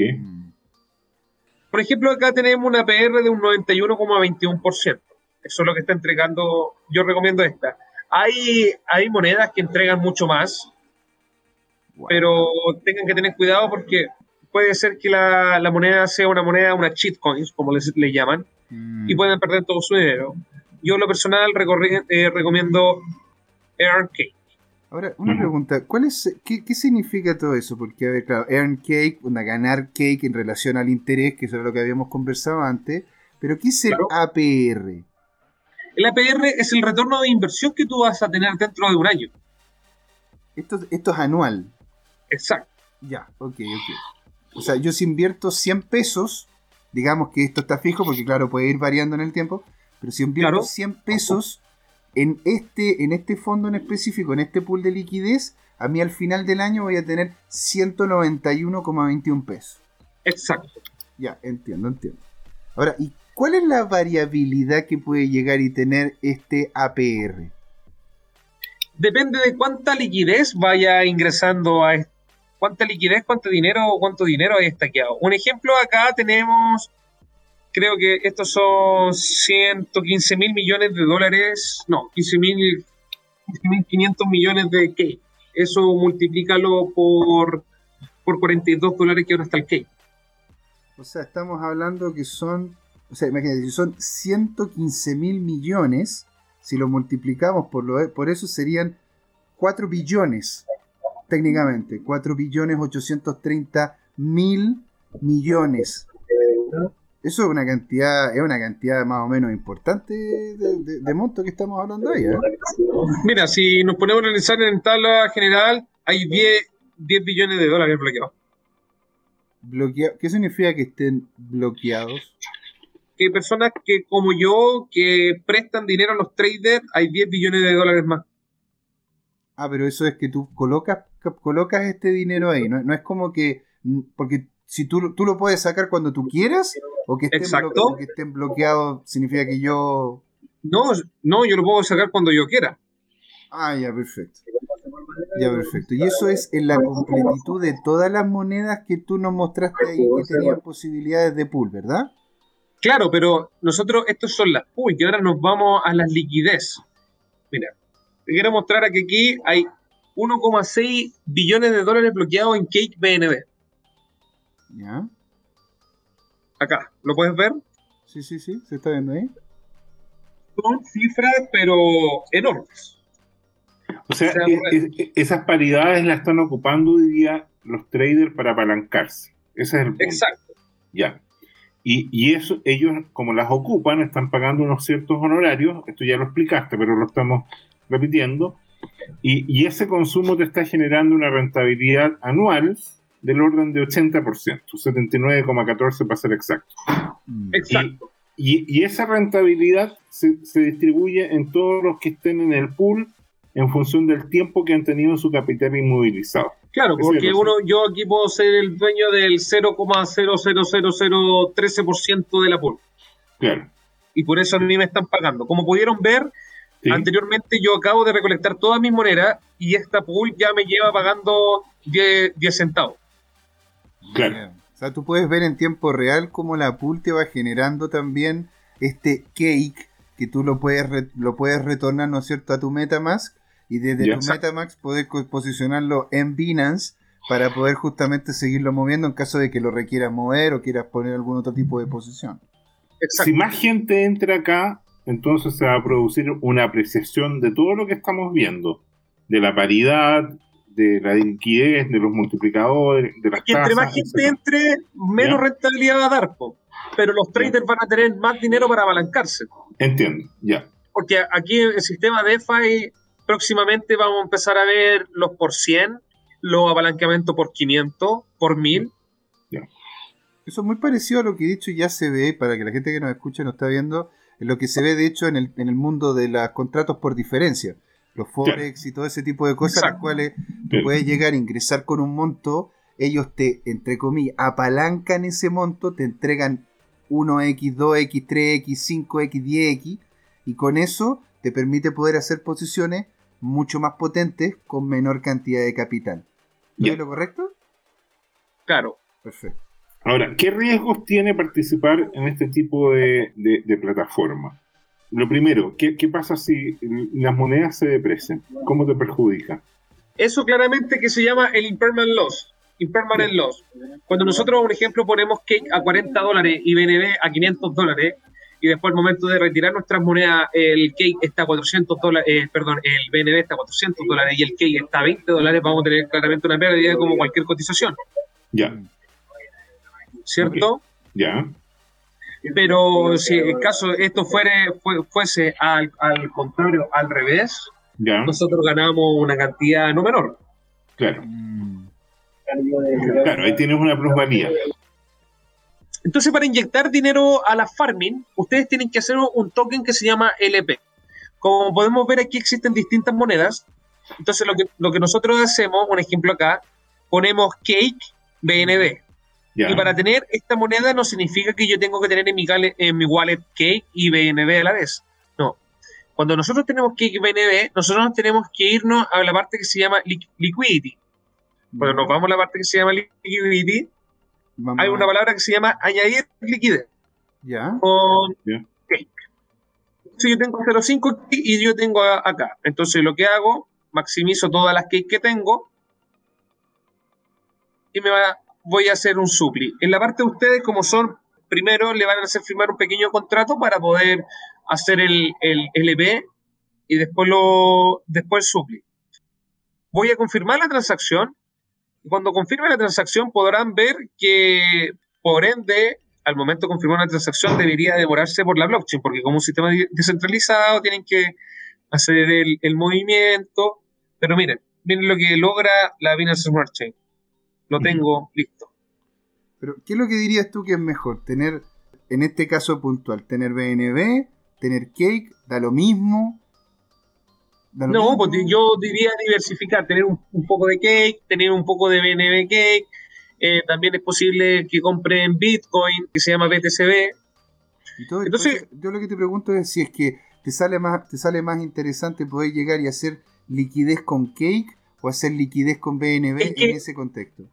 Por ejemplo, acá tenemos una PR de un 91,21%. Eso es lo que está entregando. Yo recomiendo esta. Hay, hay monedas que entregan mucho más, pero tengan que tener cuidado porque puede ser que la, moneda sea una moneda, una cheat coins, como les, le llaman, mm. y pueden perder todo su dinero. Yo, lo personal, eh, recomiendo Cake. Ahora, una pregunta, ¿cuál es, qué, significa todo eso? Porque, a ver, claro, earn cake, una ganar cake en relación al interés, que eso es lo que habíamos conversado antes, pero ¿qué es el APR? El APR es el retorno de inversión que tú vas a tener dentro de un año. Esto, esto es anual. Exacto. Ya, ok, ok. O sea, yo si invierto 100 pesos, digamos que esto está fijo, porque claro, puede ir variando en el tiempo, pero si invierto 100 pesos en este, en este fondo en específico, en este pool de liquidez, a mí al final del año voy a tener 191,21 pesos. Exacto. Ya, entiendo, entiendo. Ahora, ¿y cuál es la variabilidad que puede llegar y tener este APR? Depende de cuánta liquidez vaya ingresando a cuánta liquidez, cuánto dinero, cuánto dinero hay estaqueado. Un ejemplo acá tenemos creo que estos son 115 mil millones de dólares, no, 15 mil 500 millones de K. Eso multiplícalo por, por 42 dólares que ahora está el K. O sea, estamos hablando que son, o sea, imagínate, si son 115 mil millones, si lo multiplicamos por, lo, por eso serían 4 billones, técnicamente, 4 billones 830 mil millones. Eso es una cantidad, es una cantidad más o menos importante de, monto que estamos hablando ahí. ¿eh? Mira, si nos ponemos a analizar en tabla general, hay 10, 10 billones de dólares bloqueados. Bloquea ¿Qué significa que estén bloqueados? Que personas que, como yo, que prestan dinero a los traders, hay 10 billones de dólares más. Ah, pero eso es que tú colocas, colocas este dinero ahí, no, no es como que, porque si tú, tú lo puedes sacar cuando tú quieras, o que estén, que estén bloqueados significa que yo... No, no, yo lo puedo sacar cuando yo quiera. Ah, ya, perfecto. Ya, perfecto. Y eso es en la completitud de todas las monedas que tú nos mostraste ahí que tenían posibilidades de pool, ¿verdad? Claro, pero nosotros, estos son las pool, y ahora nos vamos a las liquidez. Mira, te quiero mostrar que aquí hay 1,6 billones de dólares bloqueados en Cake BNB. ¿Ya? Acá, ¿lo puedes ver? Sí, sí, sí, se está viendo ahí. Son cifras, pero enormes. O sea, esas paridades las están ocupando hoy día los traders para apalancarse. Ese es el punto. Exacto. Ya. Y, y, eso, ellos, como las ocupan, están pagando unos ciertos honorarios. Esto ya lo explicaste, pero lo estamos repitiendo. Y, y ese consumo te está generando una rentabilidad anual del orden de 80%, 79,14 para ser exacto. Mm. Exacto. Y, y, esa rentabilidad se, se, distribuye en todos los que estén en el pool en función del tiempo que han tenido su capital inmovilizado. Claro, porque uno, yo aquí puedo ser el dueño del 0,00013% de la pool. Claro. Y por eso a mí me están pagando. Como pudieron ver, anteriormente yo acabo de recolectar todas mis monedas y esta pool ya me lleva pagando 10 centavos. Claro. O sea, tú puedes ver en tiempo real cómo la pool te va generando también este cake que tú lo puedes, lo puedes retornar, ¿no es cierto?, a tu Metamask y desde tu Metamask puedes posicionarlo en Binance para poder justamente seguirlo moviendo en caso de que lo requieras mover o quieras poner algún otro tipo de posición. Si más gente entra acá, entonces se va a producir una apreciación de todo lo que estamos viendo, de la paridad, de la liquidez, de los multiplicadores, de las Y entre más gente entre, menos rentabilidad va a dar, pero los traders van a tener más dinero para apalancarse. Entiendo, ya. Porque aquí en el sistema DeFi próximamente vamos a empezar a ver los por 100, los apalancamientos por 500, por 1000. Ya. Eso es muy parecido a lo que he dicho ya se ve, para que la gente que nos escucha nos está viendo, en lo que se ve de hecho en el, en el mundo de los contratos por diferencia los forex y todo ese tipo de cosas, las cuales tú puedes llegar a ingresar con un monto, ellos te, entre comillas, apalancan ese monto, te entregan 1x, 2x, 3x, 5x, 10x, y con eso te permite poder hacer posiciones mucho más potentes con menor cantidad de capital. ¿No es lo correcto? Claro. Perfecto. Ahora, ¿qué riesgos tiene participar en este tipo de, de, de plataforma? Lo primero, ¿qué, pasa si las monedas se deprecian? ¿Cómo te perjudica? Eso claramente que se llama el impermanent loss. Impermanent loss. Cuando nosotros, por ejemplo, ponemos cake a 40 dólares y BNB a 500 dólares, y después al momento de retirar nuestras monedas, el cake está a 400 dólares, eh, perdón, el BNB está a 400 dólares y el cake está a 20 dólares, vamos a tener claramente una pérdida como cualquier cotización. Ya. ¿Cierto? Ya. Pero si en caso esto fuere, fuese al, contrario, al revés, nosotros ganamos una cantidad no menor. Claro. Claro, ahí tienes una plusvalía. Entonces, para inyectar dinero a la farming, ustedes tienen que hacer un token que se llama LP. Como podemos ver aquí existen distintas monedas. Entonces, lo que, lo que nosotros hacemos, un ejemplo acá, ponemos Cake BNB. Y para tener esta moneda no significa que yo tengo que tener en mi, en mi wallet Cake y BNB a la vez. No. Cuando nosotros tenemos Cake y BNB, nosotros tenemos que irnos a la parte que se llama liquidity. Cuando nos vamos a la parte que se llama liquidity, hay una palabra que se llama añadir liquidez. Ya. Con cake. Si yo tengo 0.5 y yo tengo acá. Entonces lo que hago, maximizo todas las cake que tengo y me va, voy a hacer un supli. En la parte de ustedes, como son, primero le van a hacer firmar un pequeño contrato para poder hacer el, el LP y después lo después el supli. Voy a confirmar la transacción cuando confirme la transacción podrán ver que, por ende, al momento de confirmar una transacción debería demorarse por la blockchain, porque como un sistema descentralizado tienen que hacer el, movimiento. Pero miren, miren lo que logra la Binance Smart Chain. Lo tengo listo. Pero, ¿qué es lo que dirías tú que es mejor? Tener, en este caso puntual, tener BNB, tener Cake, da lo mismo, no, pues yo diría diversificar, tener un, poco de cake, tener un poco de BNB cake. Eh, también es posible que compren Bitcoin, que se llama BTCB. Entonces, yo lo que te pregunto es si es que te sale más, te sale más interesante poder llegar y hacer liquidez con cake o hacer liquidez con BNB en ese contexto.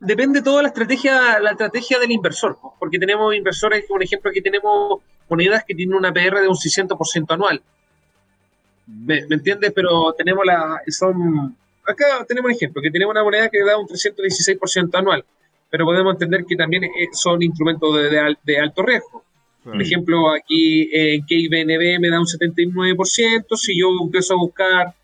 Depende toda la estrategia, la estrategia del inversor, porque tenemos inversores, por ejemplo, aquí tenemos monedas que tienen una PR de un 600% anual. ¿Me, entiendes? Pero tenemos la. Son, acá tenemos un ejemplo, que tenemos una moneda que da un 316% anual, pero podemos entender que también eh, son instrumentos de, de, alto riesgo. Por ejemplo, aquí en KBNB me da un 79%, si yo empiezo a buscar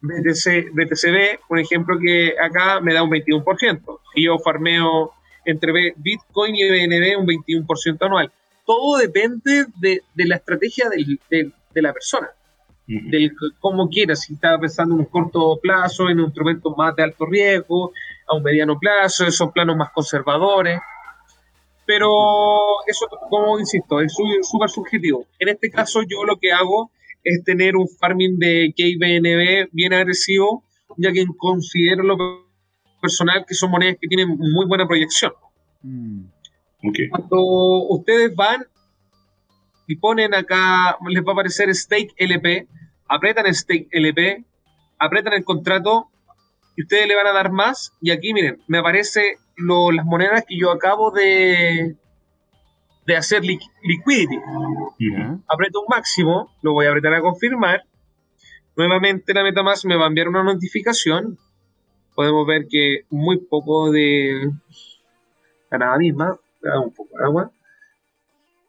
BTC, BTCB, por ejemplo, que acá me da un 21%. Si yo farmeo entre Bitcoin y BNB un 21% anual. Todo depende de, de la estrategia del, de la persona del cómo quieras, si estaba pensando en un corto plazo, en un instrumento más de alto riesgo, a un mediano plazo, esos planos más conservadores. Pero eso, como insisto, es súper subjetivo. En este caso, yo lo que hago es tener un farming de KBNB bien agresivo, ya que considero lo personal que son monedas que tienen muy buena proyección. Mm. Cuando ustedes van y ponen acá, les va a aparecer Stake LP, apretan Stake LP, apretan el contrato y ustedes le van a dar más. Y aquí, miren, me aparece las monedas que yo acabo de, de hacer liquidity. Apreto un máximo, lo voy a apretar a confirmar. Nuevamente la MetaMask me va a enviar una notificación. Podemos ver que muy poco de la nada misma. Un poco de agua.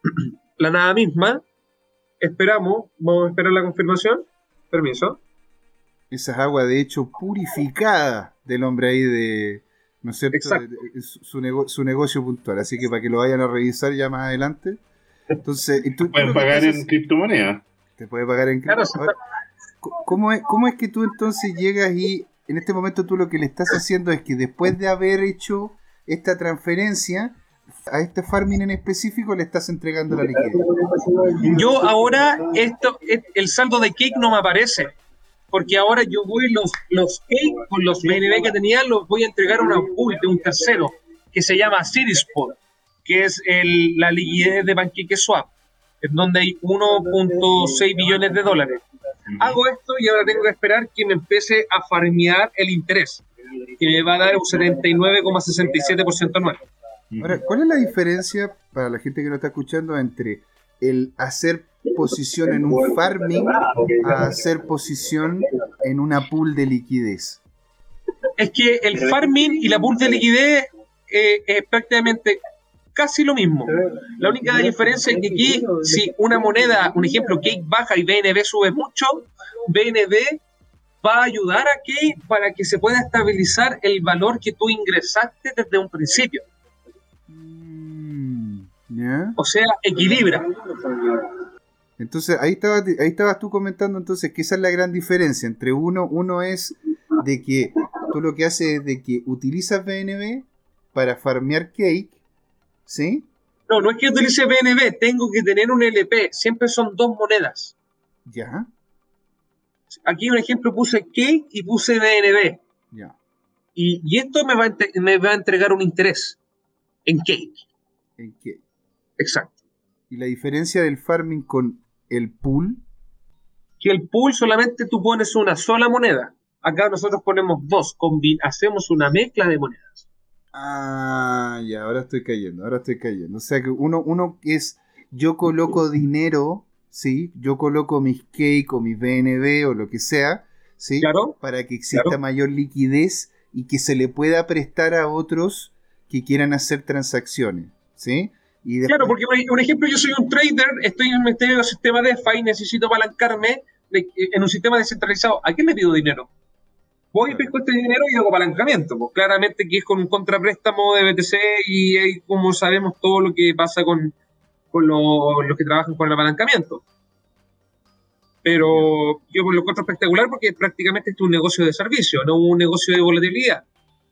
la nada misma. Esperamos, vamos a esperar la confirmación. Permiso. Esa es agua, de hecho, purificada del hombre ahí de. ¿No es cierto? su, su, negocio puntual. Así que para que lo vayan a revisar ya más adelante. Entonces, tú, pueden pagar en criptomonedas. Te puede pagar en criptomonedas. ¿cómo, es, ¿Cómo es que tú entonces llegas y en este momento tú lo que le estás haciendo es que después de haber hecho esta transferencia, a este farming en específico le estás entregando la liquidez. Yo ahora, esto, el saldo de cake no me aparece, porque ahora yo voy los, los cake con los BNB que tenía, los voy a entregar a una pool de un tercero, que se llama Citispot, que es el, la liquidez de Banquique Swap, en donde hay 1.6 billones de dólares. Hago esto y ahora tengo que esperar que me empiece a farmear el interés, que me va a dar un 79,67% anual. Ahora, ¿cuál es la diferencia para la gente que no está escuchando entre el hacer posición en un farming a hacer posición en una pool de liquidez? Es que el farming y la pool de liquidez eh, es prácticamente casi lo mismo. La única diferencia es que aquí, si una moneda, un ejemplo, Cake baja y BNB sube mucho, BNB va a ayudar a Cake para que se pueda estabilizar el valor que tú ingresaste desde un principio. O sea, equilibra. Entonces, ahí estabas, ahí estabas tú comentando entonces que esa es la gran diferencia entre uno, uno es de que tú lo que haces es de que utilizas BNB para farmear cake, ¿Sí? No, no es que utilice BNB, tengo que tener un LP. Siempre son dos monedas. Ya. Aquí un ejemplo puse Cake y puse BNB. Ya. Y, esto me va, a, me va a entregar un interés en Cake. En Cake. Exacto. ¿Y la diferencia del farming con el pool? Que el pool solamente tú pones una sola moneda. Acá nosotros ponemos dos, hacemos una mezcla de monedas. Ah, ya, ahora estoy cayendo, ahora estoy cayendo. O sea que uno, uno es, yo coloco dinero, ¿sí? Yo coloco mis cake o mis BNB o lo que sea, ¿sí? Claro. Para que exista mayor liquidez y que se le pueda prestar a otros que quieran hacer transacciones, ¿sí? Y Claro, porque por ejemplo yo soy un trader, estoy en un sistema de DeFi, necesito apalancarme en un sistema descentralizado. ¿A quién le pido dinero? voy y pesco este dinero y hago apalancamiento. Pues claramente que es con un contrapréstamo de BTC y ahí como sabemos todo lo que pasa con, con los que trabajan con el apalancamiento. Pero yo lo encuentro espectacular porque prácticamente es un negocio de servicio, no un negocio de volatilidad.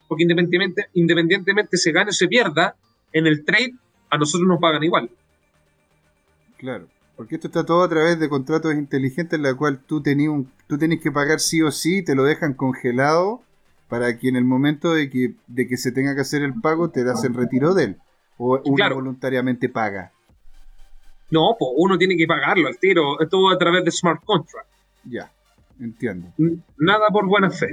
Porque independientemente, independientemente se gane o se pierda, en el trade a nosotros nos pagan igual. Claro. Porque esto está todo a través de contratos inteligentes en la cual tú tenés, un, tú tenés que pagar sí o sí, te lo dejan congelado para que en el momento de que, de que se tenga que hacer el pago te das el retiro de él. O uno voluntariamente paga. No, pues uno tiene que pagarlo al tiro. Esto a través de smart contract. Ya, entiendo. Nada por buena fe.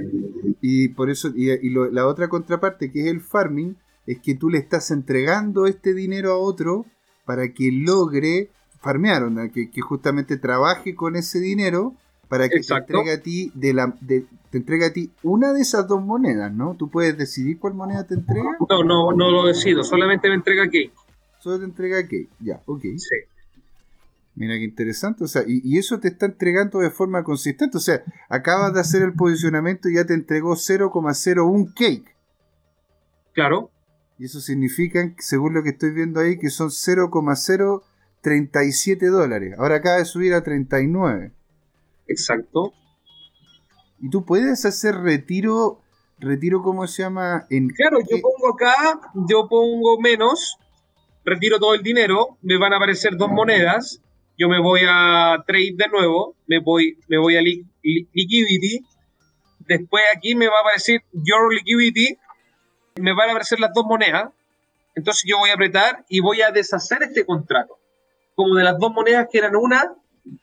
Y por eso, y, la otra contraparte que es el farming, es que tú le estás entregando este dinero a otro para que logre farmearon, que, que justamente trabaje con ese dinero para que te entregue a ti de la te entregue a ti una de esas dos monedas, ¿no? Tú puedes decidir cuál moneda te entrega. No, no, no lo decido, solamente me entrega Cake. Solo te entrega Cake, ya, ok. Sí. Mira qué interesante, o sea, y, y, eso te está entregando de forma consistente, o sea, acabas de hacer el posicionamiento y ya te entregó 0,01 cake. Claro. Y eso significa, según lo que estoy viendo ahí, que son 0,0 37 dólares. Ahora acaba de subir a 39. Exacto. Y tú puedes hacer retiro, retiro, ¿cómo se llama? En claro, yo pongo acá, yo pongo menos, retiro todo el dinero, me van a aparecer dos monedas, yo me voy a trade de nuevo, me voy, me voy a liquidity, después aquí me va a aparecer your liquidity, me van a aparecer las dos monedas, entonces yo voy a apretar y voy a deshacer este contrato como de las dos monedas que eran una,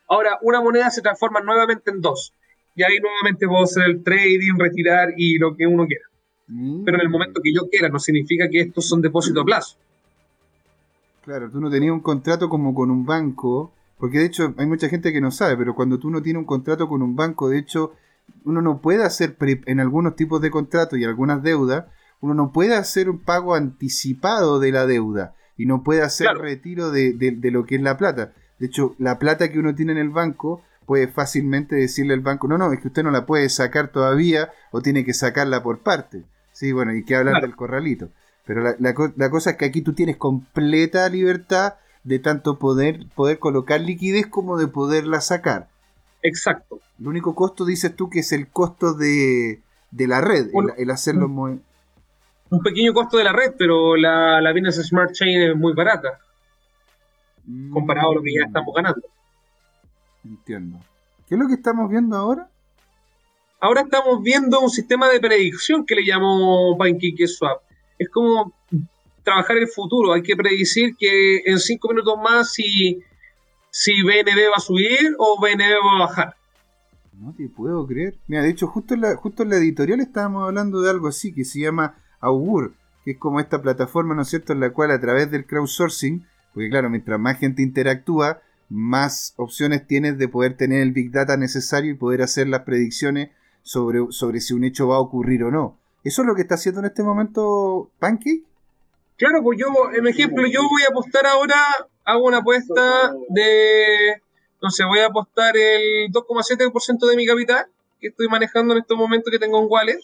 ahora una moneda se transforma nuevamente en dos. Y ahí nuevamente puedo hacer el trading, retirar y lo que uno quiera. Mm. Pero en el momento que yo quiera, no significa que estos son depósitos a plazo. Claro, tú no tenías un contrato como con un banco, porque de hecho hay mucha gente que no sabe, pero cuando tú no tienes un contrato con un banco, de hecho, uno no puede hacer, en algunos tipos de contratos y algunas deudas, uno no puede hacer un pago anticipado de la deuda y no puede hacer retiro de, lo que es la plata. De hecho, la plata que uno tiene en el banco puede fácilmente decirle al banco, no, no, es que usted no la puede sacar todavía o tiene que sacarla por parte. Sí, bueno, y que hablar del corralito. Pero la, la, cosa es que aquí tú tienes completa libertad de tanto poder, poder colocar liquidez como de poderla sacar. Exacto. El único costo, dices tú, que es el costo de, la red, el, hacerlo muy un pequeño costo de la red, pero la, la Binance Smart Chain es muy barata comparado a lo que ya estamos ganando. Entiendo. ¿Qué es lo que estamos viendo ahora? Ahora estamos viendo un sistema de predicción que le llamo Swap. Es como trabajar el futuro. Hay que predecir que en cinco minutos más si, si BNB va a subir o BNB va a bajar. No te puedo creer. Mira, de hecho, justo en la, justo en la editorial estábamos hablando de algo así que se llama Augur, que es como esta plataforma, ¿no es cierto?, en la cual a través del crowdsourcing, porque claro, mientras más gente interactúa, más opciones tienes de poder tener el big data necesario y poder hacer las predicciones sobre, sobre si un hecho va a ocurrir o no. ¿Eso es lo que está haciendo en este momento Pancake? Claro, pues yo, en ejemplo, yo voy a apostar ahora, hago una apuesta de, no voy a apostar el 2,7% de mi capital que estoy manejando en estos momentos que tengo en Wallet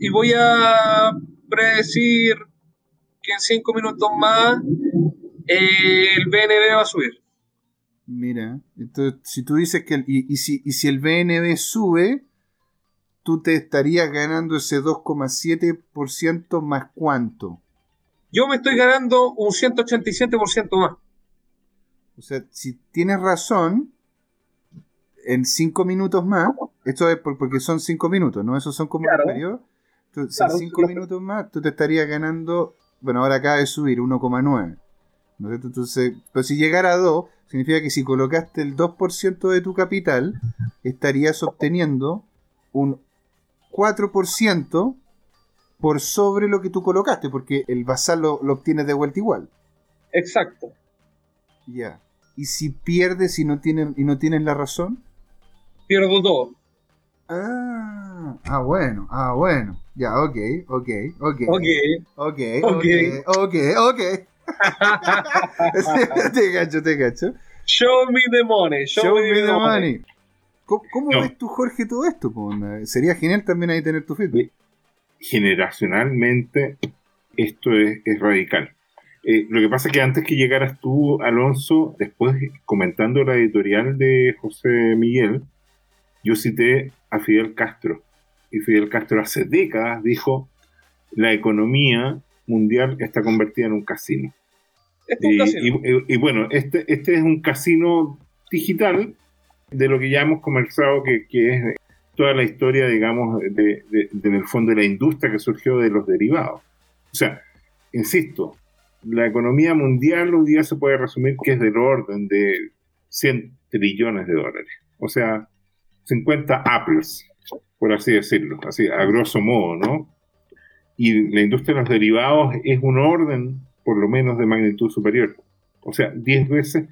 y voy a predecir que en cinco minutos más eh, el BNB va a subir. Mira, entonces si tú dices que y, si, y si el BNB sube, tú te estarías ganando ese 2,7% más cuánto. Yo me estoy ganando un 187% más. O sea, si tienes razón, en 5 minutos más, esto es porque son 5 minutos, ¿no? Esos son como los Entonces, en 5 minutos más, tú te estarías ganando, bueno, ahora acaba de subir 1,9. ¿no Entonces, pero si llegara a 2, significa que si colocaste el 2% de tu capital, estarías obteniendo un 4% por sobre lo que tú colocaste, porque el basal lo, obtienes de vuelta igual. Exacto. Ya. ¿Y si pierdes y no tienes, y no tienes la razón? Pierdo todo. Ah, ah, bueno, ah, bueno. Ya, ok, ok, ok. Ok. Ok, ok, ok, ok. te cacho, te cacho. Show me the money, show, me, the money. ¿Cómo, ves tú, Jorge, todo esto? Sería genial también ahí tener tu feedback. Generacionalmente, esto es, radical. Eh, lo que pasa es que antes que llegaras tú, Alonso, después comentando la editorial de José Miguel, yo cité a Fidel Castro. Y Fidel Castro hace décadas dijo, la economía mundial está convertida en un casino. Y, bueno, este, este es un casino digital de lo que ya hemos conversado, que, es toda la historia, digamos, de, en el fondo de la industria que surgió de los derivados. O sea, insisto, la economía mundial hoy día se puede resumir que es del orden de 100 trillones de dólares. O sea, 50 apples, por así decirlo, así a grosso modo, ¿no? Y la industria de los derivados es un orden, por lo menos, de magnitud superior. O sea, 10 veces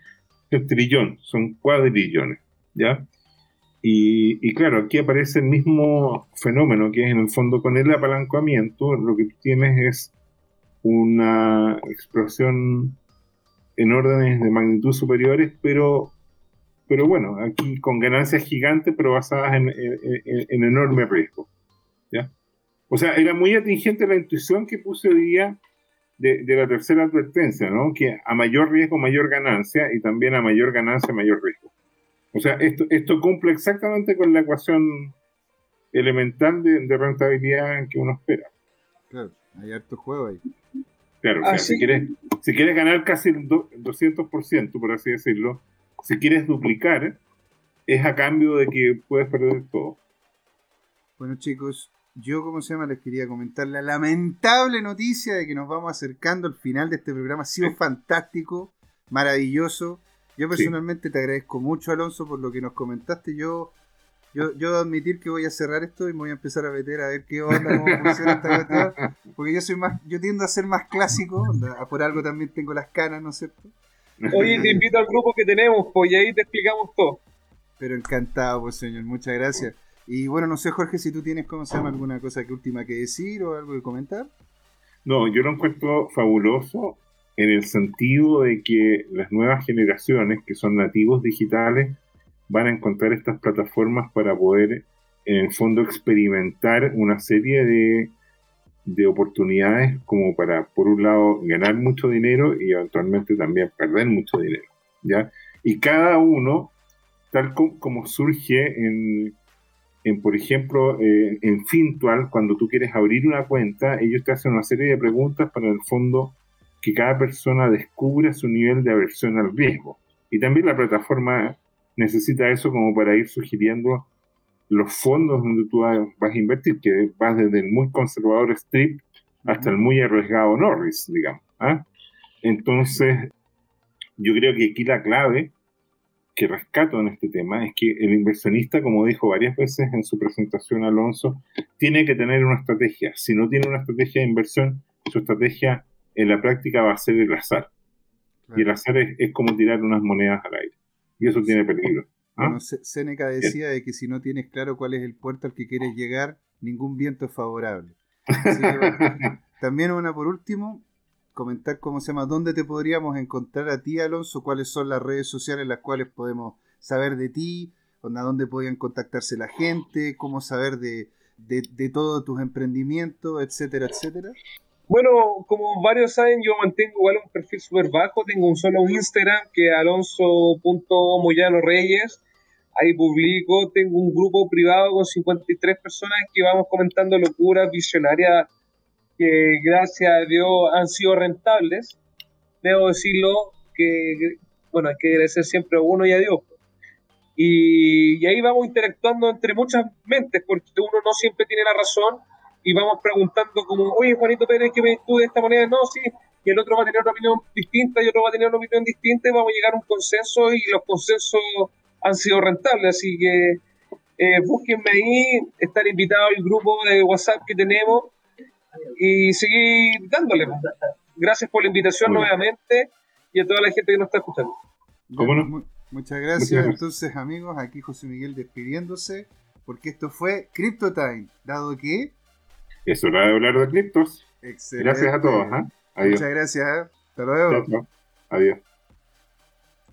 el trillón, son cuadrillones. ¿ya? Y, claro, aquí aparece el mismo fenómeno que es en el fondo con el apalancamiento, lo que tienes es una explosión en órdenes de magnitud superiores, pero, pero bueno, aquí con ganancias gigantes, pero basadas en, enorme riesgo. ¿ya? O sea, era muy atingente la intuición que puse hoy día de, de, la tercera advertencia, ¿no? Que a mayor riesgo, mayor ganancia, y también a mayor ganancia, mayor riesgo. O sea, esto, esto cumple exactamente con la ecuación elemental de, rentabilidad que uno espera. Claro, hay harto juego ahí. Claro, ah, si, quieres, si quieres ganar casi el 200%, por así decirlo, si quieres duplicar, es a cambio de que puedes perder todo. Bueno, chicos, yo, como se llama, les quería comentar la lamentable noticia de que nos vamos acercando al final de este programa. Ha sido fantástico, maravilloso. Yo personalmente te agradezco mucho, Alonso, por lo que nos comentaste. Yo, yo, yo admitir que voy a cerrar esto y me voy a empezar a meter a ver qué onda, cómo funciona esta cuestión. Porque yo soy más, yo tiendo a ser más clásico, por algo también tengo las canas, ¿no es cierto? Oye, te invito al grupo que tenemos, pues y ahí te explicamos todo. Pero encantado, pues señor, muchas gracias. Y bueno, no sé, Jorge, si tú tienes, ¿cómo se llama? ¿Alguna cosa que última que decir o algo que comentar? No, yo lo encuentro fabuloso en el sentido de que las nuevas generaciones, que son nativos digitales, van a encontrar estas plataformas para poder, en el fondo, experimentar una serie de, de oportunidades como para, por un lado, ganar mucho dinero y eventualmente también perder mucho dinero. ¿ya? Y cada uno, tal como, surge en, en, por ejemplo, eh, en Fintual, cuando tú quieres abrir una cuenta, ellos te hacen una serie de preguntas para, en el fondo, que cada persona descubra su nivel de aversión al riesgo. Y también la plataforma necesita eso como para ir sugiriendo los fondos donde tú vas a invertir, que vas desde el muy conservador Strip hasta el muy arriesgado Norris, digamos. ¿ah? Entonces, yo creo que aquí la clave que rescato en este tema es que el inversionista, como dijo varias veces en su presentación Alonso, tiene que tener una estrategia. Si no tiene una estrategia de inversión, su estrategia en la práctica va a ser el azar. Y el azar es, como tirar unas monedas al aire. Y eso tiene peligro. ¿Ah? Bueno, Seneca decía de que si no tienes claro cuál es el puerto al que quieres llegar, ningún viento es favorable. también una por último, comentar cómo se llama, dónde te podríamos encontrar a ti, Alonso, cuáles son las redes sociales en las cuales podemos saber de ti, dónde podían contactarse la gente, cómo saber de, de, de todos tus emprendimientos, etcétera, etcétera. Bueno, como varios saben, yo mantengo igual un perfil súper bajo. Tengo un solo Instagram que es alonso.moyano-reyes. Ahí publico. Tengo un grupo privado con 53 personas que vamos comentando locuras visionarias que gracias a Dios han sido rentables. Debo decirlo que, bueno, hay que agradecer siempre a uno y a Dios. Y, ahí vamos interactuando entre muchas mentes, porque uno no siempre tiene la razón y vamos preguntando como, oye, Juanito Pérez, ¿qué ves tú de esta manera? No, sí, y el otro va a tener una opinión distinta y otro va a tener una opinión distinta y vamos a llegar a un consenso y los consensos han sido rentables, así que eh, búsquenme ahí, estar invitado al grupo de WhatsApp que tenemos y seguir dándole. Gracias por la invitación nuevamente y a toda la gente que nos está escuchando. Muchas gracias. Entonces, amigos, aquí José Miguel despidiéndose, porque esto fue Crypto Time, dado que... Es hora de hablar de criptos. Gracias a todos. ¿eh? Muchas gracias. ¿eh? Hasta luego. Adiós.